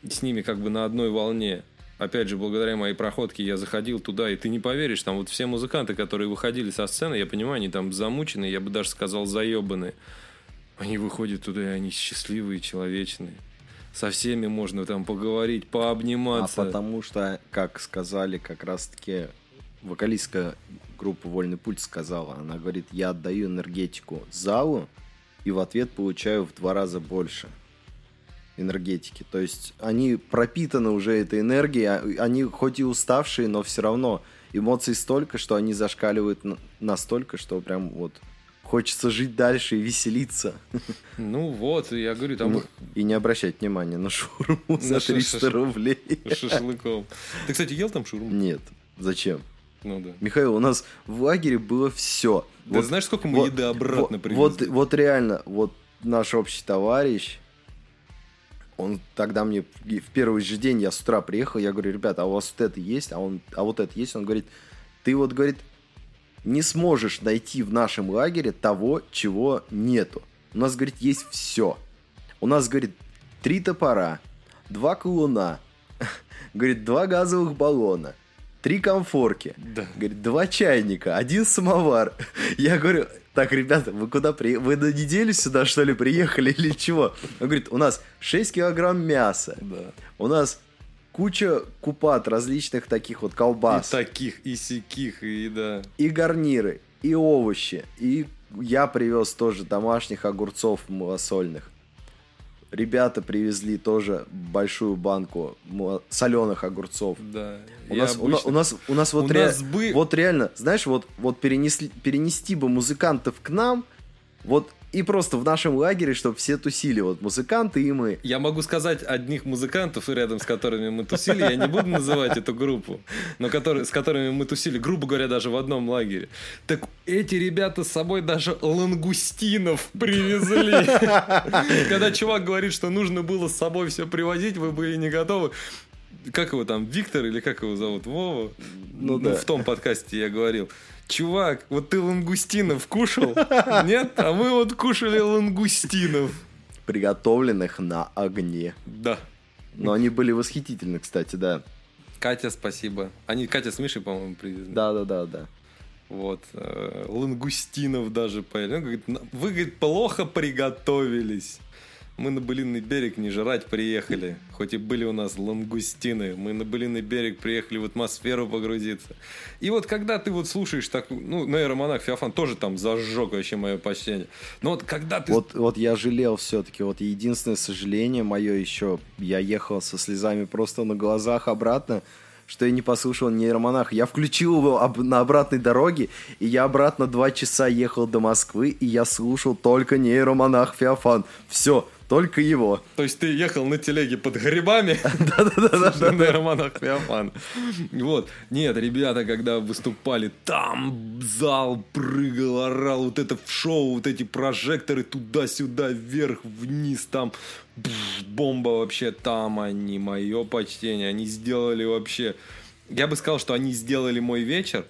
с ними как бы на одной волне. Опять же, благодаря моей проходке я заходил туда, и ты не поверишь, там вот все музыканты, которые выходили со сцены, я понимаю, они там замучены, я бы даже сказал, заебанные. Они выходят туда, и они счастливые, человечные. Со всеми можно там поговорить, пообниматься. А потому что, как сказали как раз-таки вокалистка группы «Вольный пульт» сказала. Она говорит, я отдаю энергетику залу и в ответ получаю в два раза больше энергетики. То есть они пропитаны уже этой энергией, а, они хоть и уставшие, но все равно эмоций столько, что они зашкаливают настолько, что прям вот хочется жить дальше и веселиться. Ну вот, я говорю, там... Ну, и не обращать внимания на шурму за 300 рублей. Шашлыком. Ты, кстати, ел там шурму? Нет. Зачем? Ну да. Михаил, у нас в лагере было все. Да вот, знаешь, сколько мы вот, еды обратно вот, привезли? Вот, вот реально, вот наш общий товарищ, он тогда мне в первый же день я с утра приехал, я говорю, ребята, а у вас вот это есть, а, он, а вот это есть? Он говорит, ты вот, говорит, не сможешь найти в нашем лагере того, чего нету. У нас, говорит, есть все. У нас, говорит, три топора, два колуна, говорит, два газовых баллона, три комфорки, да. говорит, два чайника, один самовар. Я говорю, так, ребята, вы куда приехали? Вы на неделю сюда, что ли, приехали или чего? Он говорит, у нас 6 килограмм мяса. Да. У нас куча купат различных таких вот колбас. И таких, и сяких, и да. И гарниры, и овощи. И я привез тоже домашних огурцов малосольных ребята привезли тоже большую банку соленых огурцов. Да. У нас, обычно... у, у нас, у нас вот, у ре... нас бы... вот реально, знаешь, вот, вот перенесли, перенести бы музыкантов к нам, вот и просто в нашем лагере, чтобы все тусили, вот музыканты и мы. Я могу сказать одних музыкантов, рядом с которыми мы тусили, я не буду называть эту группу, но которые, с которыми мы тусили, грубо говоря, даже в одном лагере. Так эти ребята с собой даже лангустинов привезли. Когда чувак говорит, что нужно было с собой все привозить, вы были не готовы как его там, Виктор или как его зовут, Вова? Ну, ну да. в том подкасте я говорил чувак, вот ты лангустинов кушал? Нет? А мы вот кушали лангустинов. Приготовленных на огне. Да. Но они были восхитительны, кстати, да. Катя, спасибо. Они Катя с Мишей, по-моему, привезли. Да, да, да, да. Вот. Э, лангустинов даже поели. Он говорит, вы, говорит, плохо приготовились. Мы на Былинный берег не жрать приехали. Хоть и были у нас лангустины. Мы на Былинный берег приехали в атмосферу погрузиться. И вот когда ты вот слушаешь так, ну, нейромонах Феофан тоже там зажег вообще мое почтение. Но вот когда ты... Вот, вот я жалел все-таки. Вот единственное сожаление мое еще, я ехал со слезами просто на глазах обратно что я не послушал нейромонах. Я включил его об, на обратной дороге, и я обратно два часа ехал до Москвы, и я слушал только нейромонах Феофан. Все, только его. То есть ты ехал на телеге под грибами? Да-да-да. На романах Феофан. Вот. Нет, ребята, когда выступали, там зал прыгал, орал, вот это в шоу, вот эти прожекторы туда-сюда, вверх, вниз, там бомба вообще, там они, мое почтение, они сделали вообще... Я бы сказал, что они сделали мой вечер,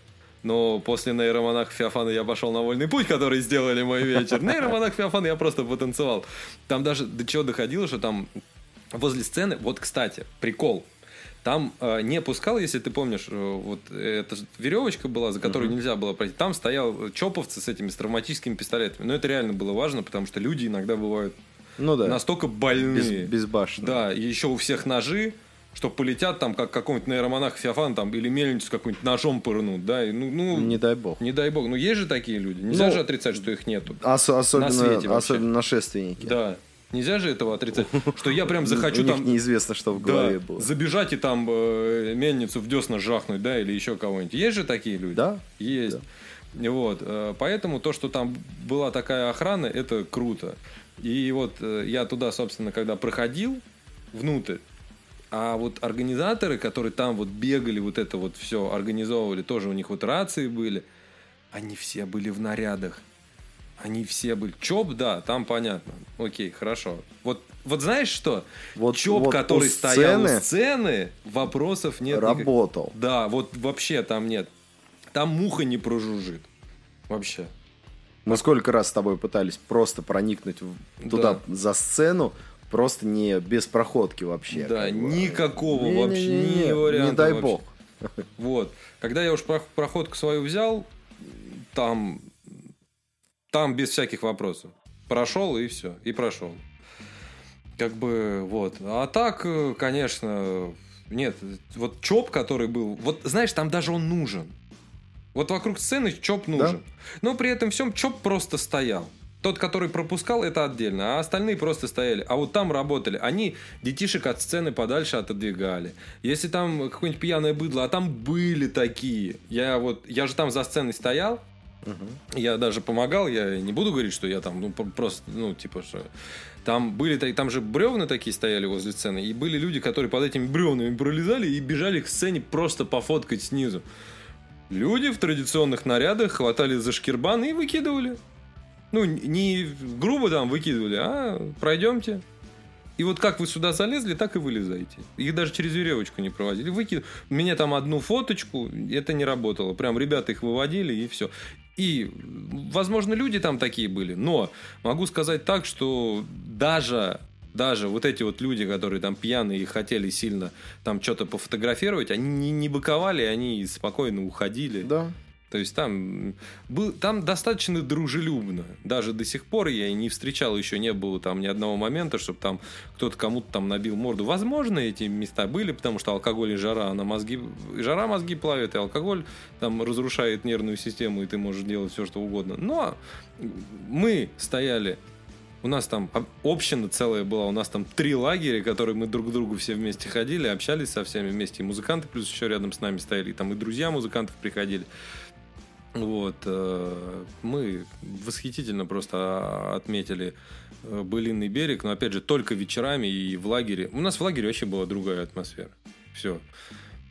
но после нейромонах Феофана я пошел на вольный путь, который сделали мой вечер. Нейромонах Феофана я просто потанцевал. Там даже до чего доходило, что там возле сцены, вот, кстати, прикол. Там э, не пускал, если ты помнишь, э, вот эта веревочка была, за которой Мгм. нельзя было пройти. Там стоял чоповцы с этими с травматическими пистолетами. Но это реально было важно, потому что люди иногда бывают Ну да. настолько Без, больные. безбашенно. Да, и еще у всех ножи, что полетят там, как какой-нибудь нейромонах Феофан там, или мельницу какую-нибудь ножом пырнут, да, и, ну, ну Не дай бог. не дай бог. Ну, есть же такие люди. Нельзя Ну, же отрицать, что их нету. Ос- особенно, свете вообще. особенно нашественники. Да. Нельзя же этого отрицать. Что я прям захочу там... неизвестно, что в Да, голове было. забежать и там э, мельницу в десна жахнуть, да, или еще кого-нибудь. Есть же такие люди? Да. Есть. Вот. э, Поэтому то, что там была такая охрана, это круто. И вот э, я туда, собственно, когда проходил внутрь, а вот организаторы, которые там вот бегали, вот это вот все организовывали, тоже у них вот рации были, они все были в нарядах. Они все были. ЧОП, да, там понятно. Окей, хорошо. Вот, вот знаешь что? Вот- ЧОП, вот у который стоял сцены у сцены, вопросов нет. никак- Работал. Да, вот вообще там нет. Там муха не прожужжит. Вообще. Мы сколько раз с тобой пытались просто проникнуть туда за сцену, просто не без проходки вообще. да, как бы. никакого Не-не-не-не, вообще, ни Не варианта дай вообще. бог. Вот. Когда я уж про- проходку свою взял, там, там без всяких вопросов. Прошел и все. И прошел. Как бы, вот. А так, э, конечно, нет. Вот ЧОП, который был... Вот, знаешь, там даже он нужен. Вот вокруг сцены ЧОП нужен. Но при этом всем ЧОП просто стоял. Тот, который пропускал, это отдельно, а остальные просто стояли. А вот там работали. Они детишек от сцены подальше отодвигали. Если там какое-нибудь пьяное быдло, а там были такие. Я вот, я же там за сценой стоял, я даже помогал, я не буду говорить, что я там, ну, просто, ну, типа, что... Там были, та- там же бревна такие стояли возле сцены, и были люди, которые под этими бревнами пролезали и бежали к сцене просто пофоткать снизу. Люди в традиционных нарядах хватали за шкирбан и выкидывали. Ну, не грубо там выкидывали, а пройдемте. И вот как вы сюда залезли, так и вылезаете. Их даже через веревочку не проводили. Выкид... У меня там одну фоточку, это не работало. Прям ребята их выводили, и все. И, возможно, люди там такие были. Но могу сказать так, что даже, даже вот эти вот люди, которые там пьяные и хотели сильно там что-то пофотографировать, они не, не быковали, они спокойно уходили. Да. То есть там, был, там достаточно дружелюбно. Даже до сих пор я не встречал, еще не было там ни одного момента, чтобы там кто-то кому-то там набил морду. Возможно, эти места были, потому что алкоголь и жара, она мозги, жара мозги плавит, и алкоголь там разрушает нервную систему, и ты можешь делать все, что угодно. Но мы стояли у нас там об- община целая была, у нас там три лагеря, которые мы друг к другу все вместе ходили, общались со всеми вместе. И музыканты плюс еще рядом с нами стояли, и там и друзья музыкантов приходили. Вот, э, мы восхитительно просто отметили э, Былинный берег, но опять же только вечерами и в лагере. У нас в лагере вообще была другая атмосфера. Все.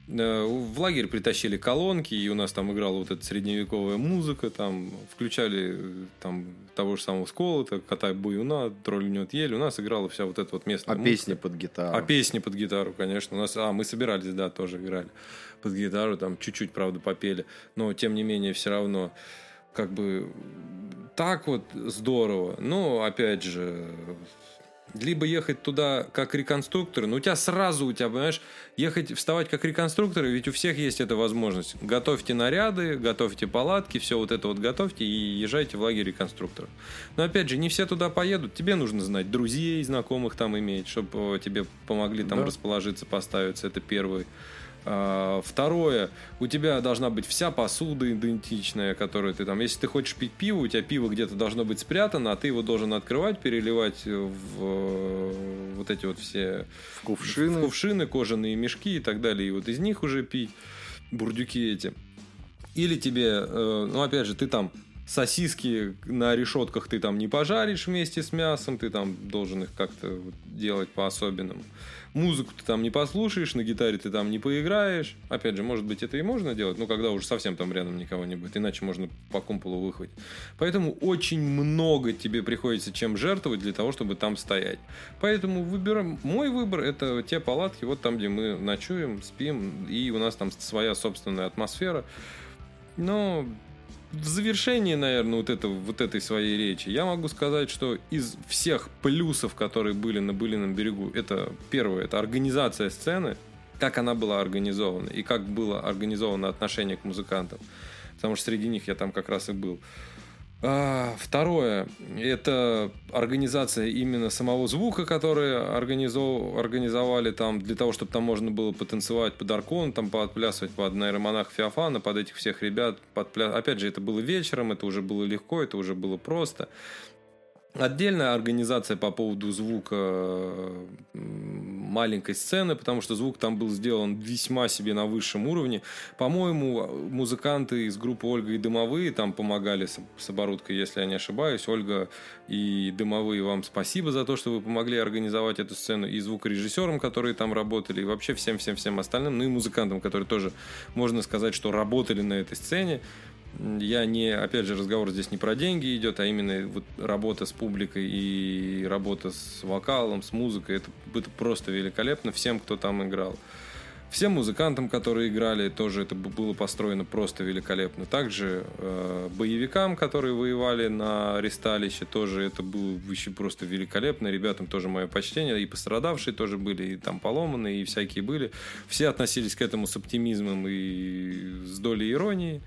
В лагерь притащили колонки, и у нас там играла вот эта средневековая музыка, там включали э, там того же самого Сколота, Кота Буюна, Тролль Нет Ель. У нас играла вся вот эта вот местная А музыка. песни под гитару. А песни под гитару, конечно. У нас, а, мы собирались, да, тоже играли под гитару, там чуть-чуть, правда, попели. Но, тем не менее, все равно, как бы, так вот здорово. Но, опять же, либо ехать туда как реконструктор, но у тебя сразу, у тебя, понимаешь, ехать, вставать как реконструктор, ведь у всех есть эта возможность. Готовьте наряды, готовьте палатки, все вот это вот готовьте и езжайте в лагерь реконструкторов. Но опять же, не все туда поедут, тебе нужно знать друзей, знакомых там иметь, чтобы тебе помогли там Да. расположиться, поставиться, это первый. А, Второе, у тебя должна быть вся посуда идентичная, которую ты там. Если ты хочешь пить пиво, у тебя пиво где-то должно быть спрятано, а ты его должен открывать, переливать в э, вот эти вот все В кувшины. в кувшины, кожаные мешки и так далее. И вот из них уже пить бурдюки эти. Или тебе, э, ну опять же, ты там сосиски на решетках ты там не пожаришь вместе с мясом, ты там должен их как-то делать по-особенному. Музыку ты там не послушаешь, на гитаре ты там не поиграешь. Опять же, может быть, это и можно делать, но когда уже совсем там рядом никого не будет, иначе можно по кумполу выхватить. Поэтому очень много тебе приходится чем жертвовать для того, чтобы там стоять. Поэтому выбираем. Мой выбор это те палатки, вот там, где мы ночуем, спим, и у нас там своя собственная атмосфера. Но в завершении, наверное, вот, этого, вот этой своей речи я могу сказать, что из всех плюсов, которые были на Былином берегу, это первое, это организация сцены. как она была организована и как было организовано отношение к музыкантам. Потому что среди них я там как раз и был. А, второе, это организация именно самого звука, который организов... организовали там для того, чтобы там можно было потанцевать под Аркон, там подплясывать под нейромонах Феофана, под этих всех ребят. Подпля... Опять же, это было вечером, это уже было легко, это уже было просто. Отдельная организация по поводу звука маленькой сцены, потому что звук там был сделан весьма себе на высшем уровне. По-моему, музыканты из группы Ольга и Дымовые там помогали с, с оборудкой, если я не ошибаюсь. Ольга и Дымовые, вам спасибо за то, что вы помогли организовать эту сцену. И звукорежиссерам, которые там работали, и вообще всем-всем-всем остальным. Ну и музыкантам, которые тоже, можно сказать, что работали на этой сцене я не, опять же, разговор здесь не про деньги идет, а именно вот работа с публикой и работа с вокалом, с музыкой. Это, это просто великолепно всем, кто там играл. Всем музыкантам, которые играли, тоже это было построено просто великолепно. Также э, боевикам, которые воевали на Ресталище, тоже это было еще просто великолепно. Ребятам тоже мое почтение. И пострадавшие тоже были, и там поломанные, и всякие были. Все относились к этому с оптимизмом и с долей иронии.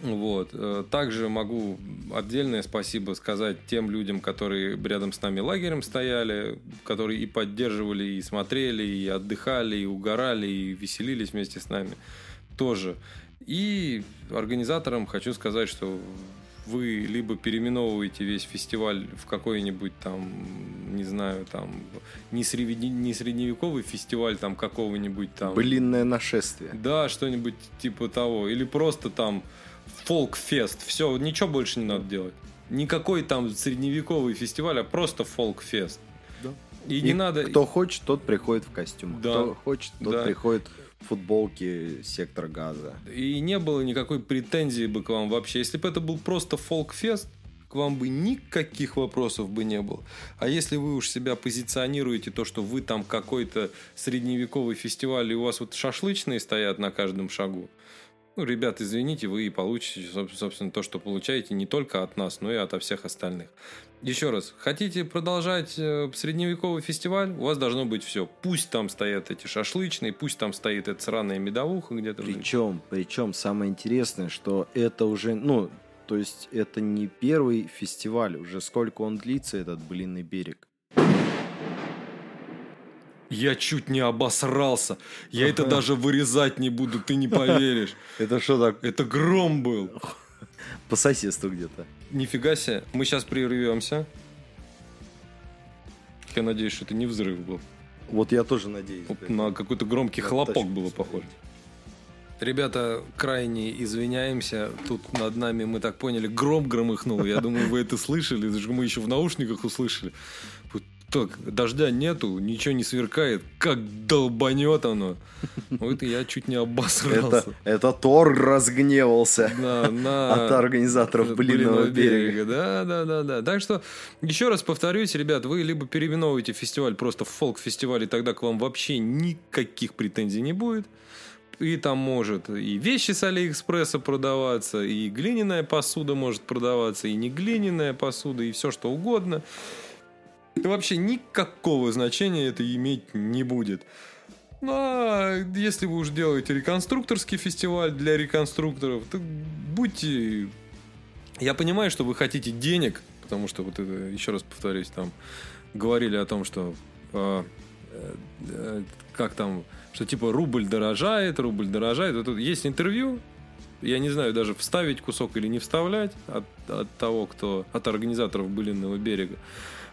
Вот. Э, также могу отдельное спасибо сказать тем людям, которые рядом с нами лагерем стояли, которые и поддерживали, и смотрели, и отдыхали, и угорали, и веселились вместе с нами тоже. И организаторам хочу сказать, что вы либо переименовываете весь фестиваль в какой-нибудь там, не знаю, там, не, средне, не средневековый фестиваль там какого-нибудь там... Блинное нашествие. Да, что-нибудь типа того. Или просто там фолк-фест. Все, ничего больше не надо делать. Никакой там средневековый фестиваль, а просто фолк-фест. Да. И, и не надо... Кто хочет, тот приходит в костюм. Да. Кто хочет, тот Да. приходит в футболке сектор газа. И не было никакой претензии бы к вам вообще. Если бы это был просто фолк-фест, к вам бы никаких вопросов бы не было. А если вы уж себя позиционируете, то, что вы там какой-то средневековый фестиваль, и у вас вот шашлычные стоят на каждом шагу, ну, ребят, извините, вы и получите, соб- собственно, то, что получаете не только от нас, но и от всех остальных. Еще раз, хотите продолжать э, средневековый фестиваль? У вас должно быть все. Пусть там стоят эти шашлычные, пусть там стоит эта сраная медовуха где-то. Причем, причем самое интересное, что это уже, ну, то есть это не первый фестиваль, уже сколько он длится, этот блинный берег. Я чуть не обосрался. Я это даже вырезать не буду, ты не поверишь. Это что так? Это гром был. По соседству где-то. Нифига себе. Мы сейчас прервемся. Я надеюсь, что это не взрыв был. Вот я тоже надеюсь. На какой-то громкий хлопок было похоже. Ребята, крайне извиняемся. Тут над нами, мы так поняли, гром громыхнул. Я думаю, вы это слышали. Мы еще в наушниках услышали. Так, дождя нету, ничего не сверкает. Как долбанет оно. Вот и я чуть не обосрался. Это, это Тор разгневался На, на- от организаторов блинного берега. Да, да, да, да. Так что, еще раз повторюсь, ребят, вы либо переименовываете фестиваль просто в фолк-фестиваль, и тогда к вам вообще никаких претензий не будет. И там может и вещи с Алиэкспресса продаваться, и глиняная посуда может продаваться, и не глиняная посуда, и все что угодно. И вообще никакого значения это иметь не будет. Ну, а если вы уж делаете реконструкторский фестиваль для реконструкторов, то будьте... Я понимаю, что вы хотите денег, потому что вот это, еще раз повторюсь, там говорили о том, что э, э, как там, что типа рубль дорожает, рубль дорожает. Вот тут есть интервью, я не знаю даже вставить кусок или не вставлять от, от того, кто от организаторов былинного берега.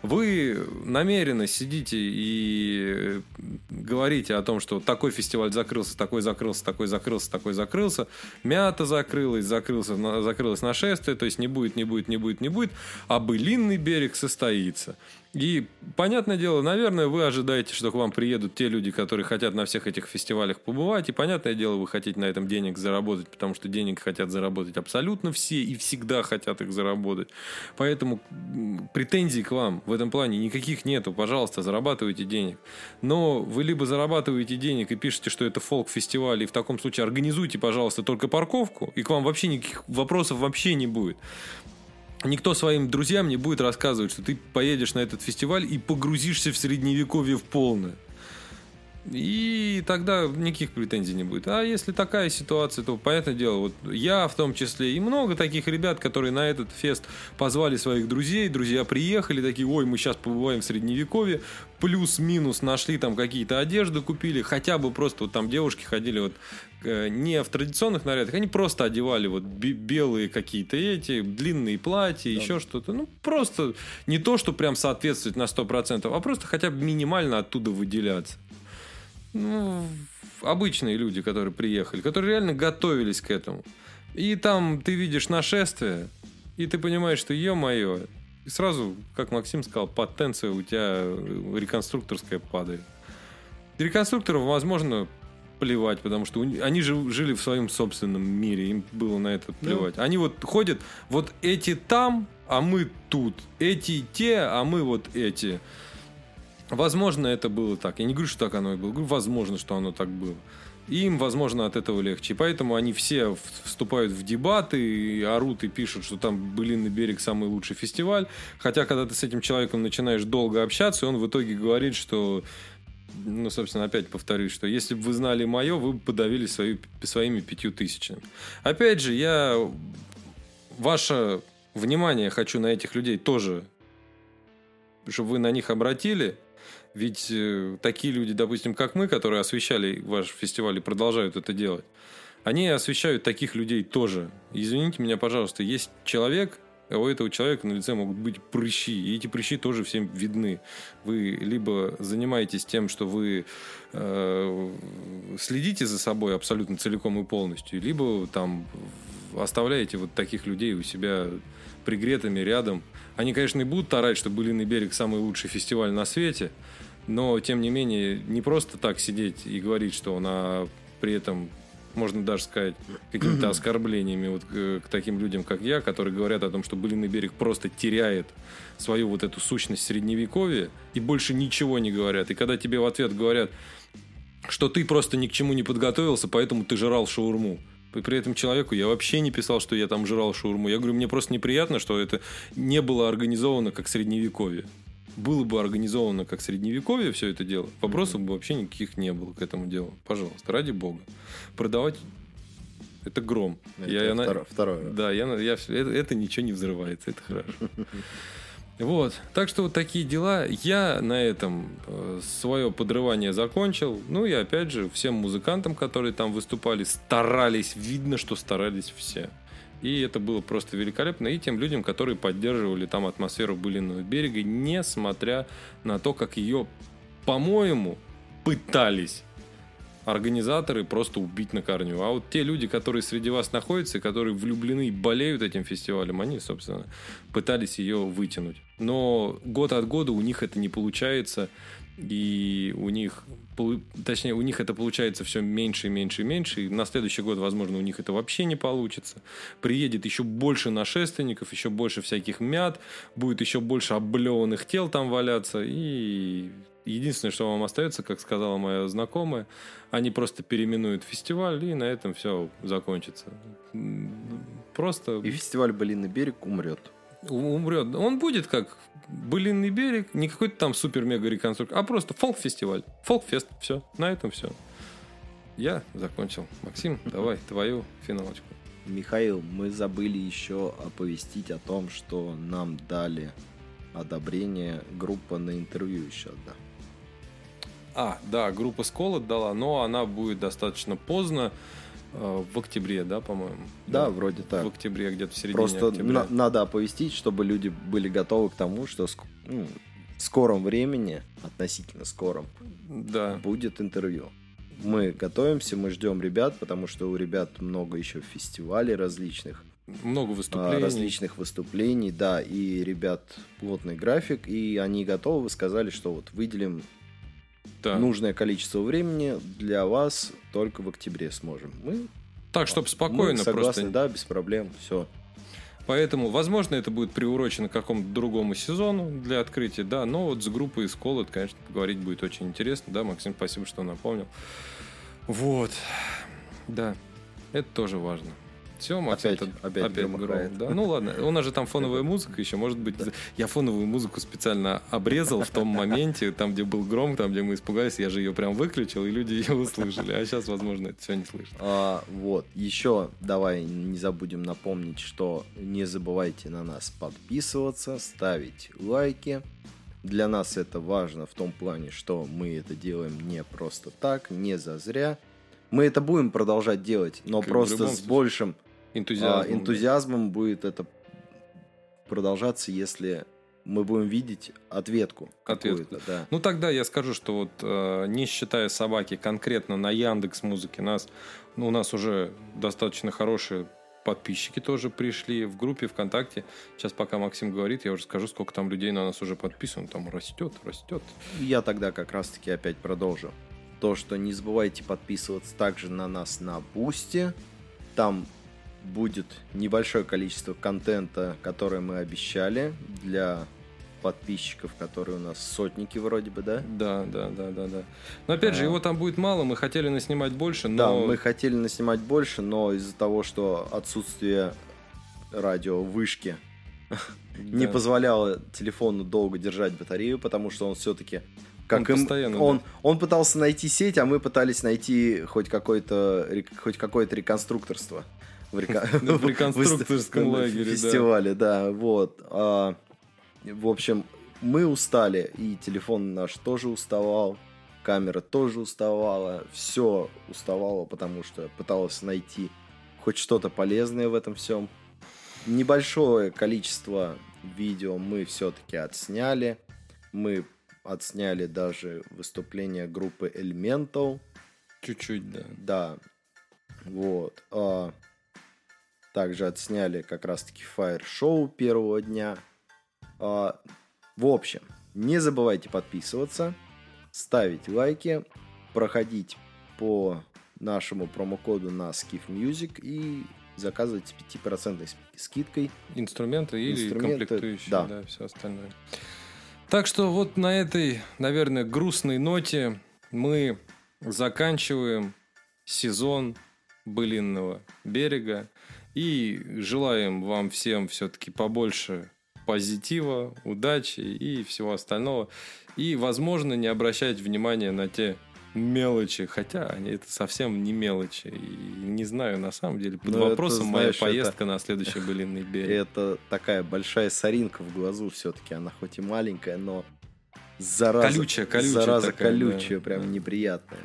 Вы намеренно сидите и говорите о том, что такой фестиваль закрылся, такой закрылся, такой закрылся, такой закрылся. Мята закрылась, закрылся, закрылось нашествие, то есть не будет, не будет, не будет, не будет. А былинный берег состоится. И, понятное дело, наверное, вы ожидаете, что к вам приедут те люди, которые хотят на всех этих фестивалях побывать. И, понятное дело, вы хотите на этом денег заработать, потому что денег хотят заработать абсолютно все и всегда хотят их заработать. Поэтому претензий к вам в этом плане никаких нету. Пожалуйста, зарабатывайте денег. Но вы либо зарабатываете денег и пишете, что это фолк-фестиваль, и в таком случае организуйте, пожалуйста, только парковку, и к вам вообще никаких вопросов вообще не будет. Никто своим друзьям не будет рассказывать, что ты поедешь на этот фестиваль и погрузишься в средневековье в полное. И тогда никаких претензий не будет. А если такая ситуация, то, понятное дело, вот я в том числе и много таких ребят, которые на этот фест позвали своих друзей, друзья приехали, такие, ой, мы сейчас побываем в Средневековье, плюс-минус нашли там какие-то одежды, купили, хотя бы просто вот там девушки ходили вот э, не в традиционных нарядах, они просто одевали вот бе- белые какие-то эти, длинные платья, еще что-то. Ну, просто не то, что прям соответствовать на 100%, а просто хотя бы минимально оттуда выделяться. Ну, обычные люди, которые приехали, которые реально готовились к этому. И там ты видишь нашествие, и ты понимаешь, что ё-моё, и сразу, как Максим сказал, потенция у тебя реконструкторская падает. Реконструкторов, возможно, плевать, потому что они же жили в своем собственном мире, им было на это плевать. Они вот ходят, вот эти там, а мы тут. Эти те, а мы вот эти. Возможно, это было так. Я не говорю, что так оно и было. Говорю, возможно, что оно так было. Им, возможно, от этого легче. И поэтому они все вступают в дебаты, и орут и пишут, что там «Былинный берег» самый лучший фестиваль. Хотя, когда ты с этим человеком начинаешь долго общаться, он в итоге говорит, что ну, собственно, опять повторюсь, что если бы вы знали мое, вы бы подавились свои- своими пятью тысячами. Опять же, я ваше внимание хочу на этих людей тоже, чтобы вы на них обратили. Ведь э, такие люди, допустим, как мы, которые освещали ваш фестиваль и продолжают это делать, они освещают таких людей тоже. Извините меня, пожалуйста, есть человек, а у этого человека на лице могут быть прыщи, и эти прыщи тоже всем видны. Вы либо занимаетесь тем, что вы э, следите за собой абсолютно целиком и полностью, либо там оставляете вот таких людей у себя пригретыми рядом. Они, конечно, и будут орать, что «Былиный берег» самый лучший фестиваль на свете, но, тем не менее, не просто так сидеть и говорить, что он, а при этом можно даже сказать какими-то оскорблениями вот к, к таким людям, как я, которые говорят о том, что Былиный берег просто теряет свою вот эту сущность средневековья и больше ничего не говорят. И когда тебе в ответ говорят, что ты просто ни к чему не подготовился, поэтому ты жрал шаурму. И при этом человеку я вообще не писал, что я там жрал шаурму. Я говорю, мне просто неприятно, что это не было организовано как средневековье. Было бы организовано как средневековье все это дело, вопросов бы вообще никаких не было к этому делу. Пожалуйста, ради бога. Продавать это гром. Это Я- я на- второ- второе. Да, я, я, это, это ничего не взрывается, это хорошо. Вот, так что вот такие дела. Я на этом свое подрывание закончил. Ну и опять же, всем музыкантам, которые там выступали, старались. Видно, что старались все. И это было просто великолепно. И тем людям, которые поддерживали там атмосферу Былиного берега, несмотря на то, как ее, по-моему, пытались организаторы просто убить на корню. А вот те люди, которые среди вас находятся, которые влюблены и болеют этим фестивалем, они, собственно, пытались ее вытянуть. Но год от года у них это не получается, и у них, точнее, у них это получается все меньше и меньше и меньше, и на следующий год, возможно, у них это вообще не получится. Приедет еще больше нашественников, еще больше всяких мят, будет еще больше облеванных тел там валяться, и единственное, что вам остается, как сказала моя знакомая, они просто переименуют фестиваль, и на этом все закончится. Просто И фестиваль «Былиный берег» умрет. умрет. Он будет как Былинный берег, не какой-то там супер-мега реконструкция, а просто фолк-фестиваль. Фолк-фест. Все. На этом все. Я закончил. Максим, давай твою финалочку. Михаил, мы забыли еще оповестить о том, что нам дали одобрение группа на интервью еще одна. А, да, группа Сколот дала, но она будет достаточно поздно, э, в октябре, да, по-моему? Да, вроде так. В октябре, где-то в середине Просто октября. на- надо оповестить, чтобы люди были готовы к тому, что ск- ну, в скором времени, относительно скором, Да. будет интервью. Мы готовимся, мы ждем ребят, потому что у ребят много еще фестивалей различных, Много а, выступлений. различных выступлений, да, и ребят плотный график, и они готовы, сказали, что вот выделим Да. нужное количество времени для вас только в октябре сможем. Мы, так, чтобы мы спокойно согласны, просто. да, без проблем, все. Поэтому, возможно, это будет приурочено к какому-то другому сезону для открытия, да, но вот с группой Сколот, конечно, поговорить будет очень интересно, да, Максим, спасибо, что напомнил. Вот, да, это тоже важно. Максим, Опять- это опять гром, громыхает. да. Ну ладно, у нас же там фоновая музыка еще, может быть, я фоновую музыку специально обрезал в том моменте, там, где был гром, там, где мы испугались, я же ее прям выключил, и люди ее услышали. А сейчас, возможно, это все не слышно. А, вот, еще давай не забудем напомнить, что не забывайте на нас подписываться, ставить лайки. Для нас это важно в том плане, что мы это делаем не просто так, не зазря. Мы это будем продолжать делать, но Как просто с большим Энтузиазм. а, энтузиазмом будет это продолжаться, если мы будем видеть ответку. Ответку. да. Ну тогда я скажу, что вот э, не считая собаки, конкретно на Яндекс Музыке нас, ну, у нас уже достаточно хорошие подписчики тоже пришли в группе ВКонтакте. Сейчас пока Максим говорит, я уже скажу, сколько там людей на нас уже подписано. Там растет, растет. Я тогда как раз-таки опять продолжу. То, что не забывайте подписываться также на нас на Boosty. Там будет небольшое количество контента, которое мы обещали для подписчиков, которые у нас сотники вроде бы, да? Да, да, да, да, да. Но опять же, А. его там будет мало, мы хотели наснимать больше, Да, но... мы хотели наснимать больше, но из-за того, что отсутствие радио вышки не Да. позволяло телефону долго держать батарею, потому что он все-таки как Он им, постоянно, он, он пытался найти сеть, а мы пытались найти хоть какое-то хоть какое-то реконструкторство в, река- В реконструкторском лагере, фестивале, да, вот. А, в общем, мы устали, и телефон наш тоже уставал, камера тоже уставала, все уставало, потому что пыталась найти хоть что-то полезное в этом всем. Небольшое количество видео мы все-таки отсняли. Мы отсняли даже выступление группы Elemental. Чуть-чуть, да. Да. Вот. А, также отсняли как раз-таки фаер-шоу первого дня. А, в общем, не забывайте подписываться, ставить лайки, проходить по нашему промокоду на Skiff Music и заказывать с 5% скидкой. Инструменты или Инструменты, комплектующие, да. да. все остальное. Так что вот на этой, наверное, грустной ноте мы заканчиваем сезон былинного берега и желаем вам всем все-таки побольше позитива, удачи и всего остального. И, возможно, не обращать внимания на те мелочи, хотя они это совсем не мелочи. И не знаю, на самом деле, под Ну, это, вопросом моя знаешь, это- поездка на следующий былинный берег. Это такая большая соринка в глазу все-таки. Она хоть и маленькая, но зараза, Колючая, колючая зараза такая, колючая, да, прям да. неприятная.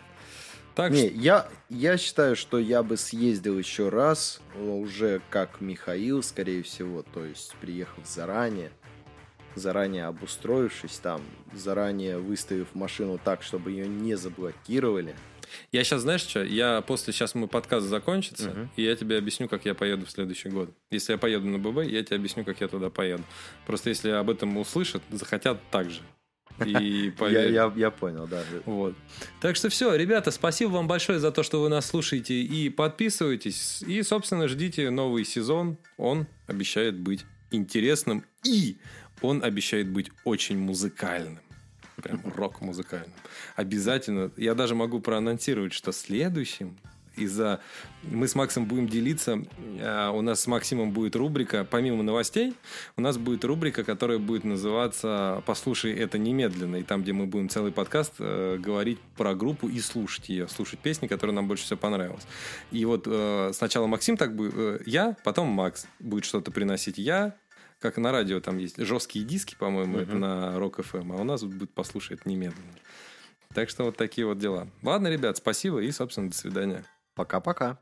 Так Не, что я, я считаю, что я бы съездил еще раз, уже как Михаил, скорее всего, то есть приехав заранее, заранее обустроившись там, заранее выставив машину так, чтобы ее не заблокировали. я сейчас, знаешь что, я после, сейчас мой подкаст закончится, Мгм. и я тебе объясню, как я поеду в следующий год. Если я поеду на ББ, я тебе объясню, как я туда поеду. Просто если об этом услышат, захотят так же. И Я, я, я понял, да. Вот. Так что все, ребята, спасибо вам большое за то, что вы нас слушаете и подписываетесь. И, собственно, ждите новый сезон. Он обещает быть интересным и он обещает быть очень музыкальным. Прям рок-музыкальным. Обязательно. Я даже могу проанонсировать, что следующим из-за... Мы с Максом будем делиться. а, У нас с Максимом будет рубрика, помимо новостей, у нас будет рубрика, которая будет называться «Послушай это немедленно». И там, где мы будем целый подкаст э, говорить про группу и слушать ее. Слушать песни, которые нам больше всего понравились. И вот э, сначала Максим так будет... э, я, потом Макс будет что-то приносить. Я, как на радио там есть жесткие диски, по-моему, это на Rock FM, а у нас будет «Послушай это немедленно». Так что вот такие вот дела. Ладно, ребят, спасибо и, собственно, до свидания. Пока-пока.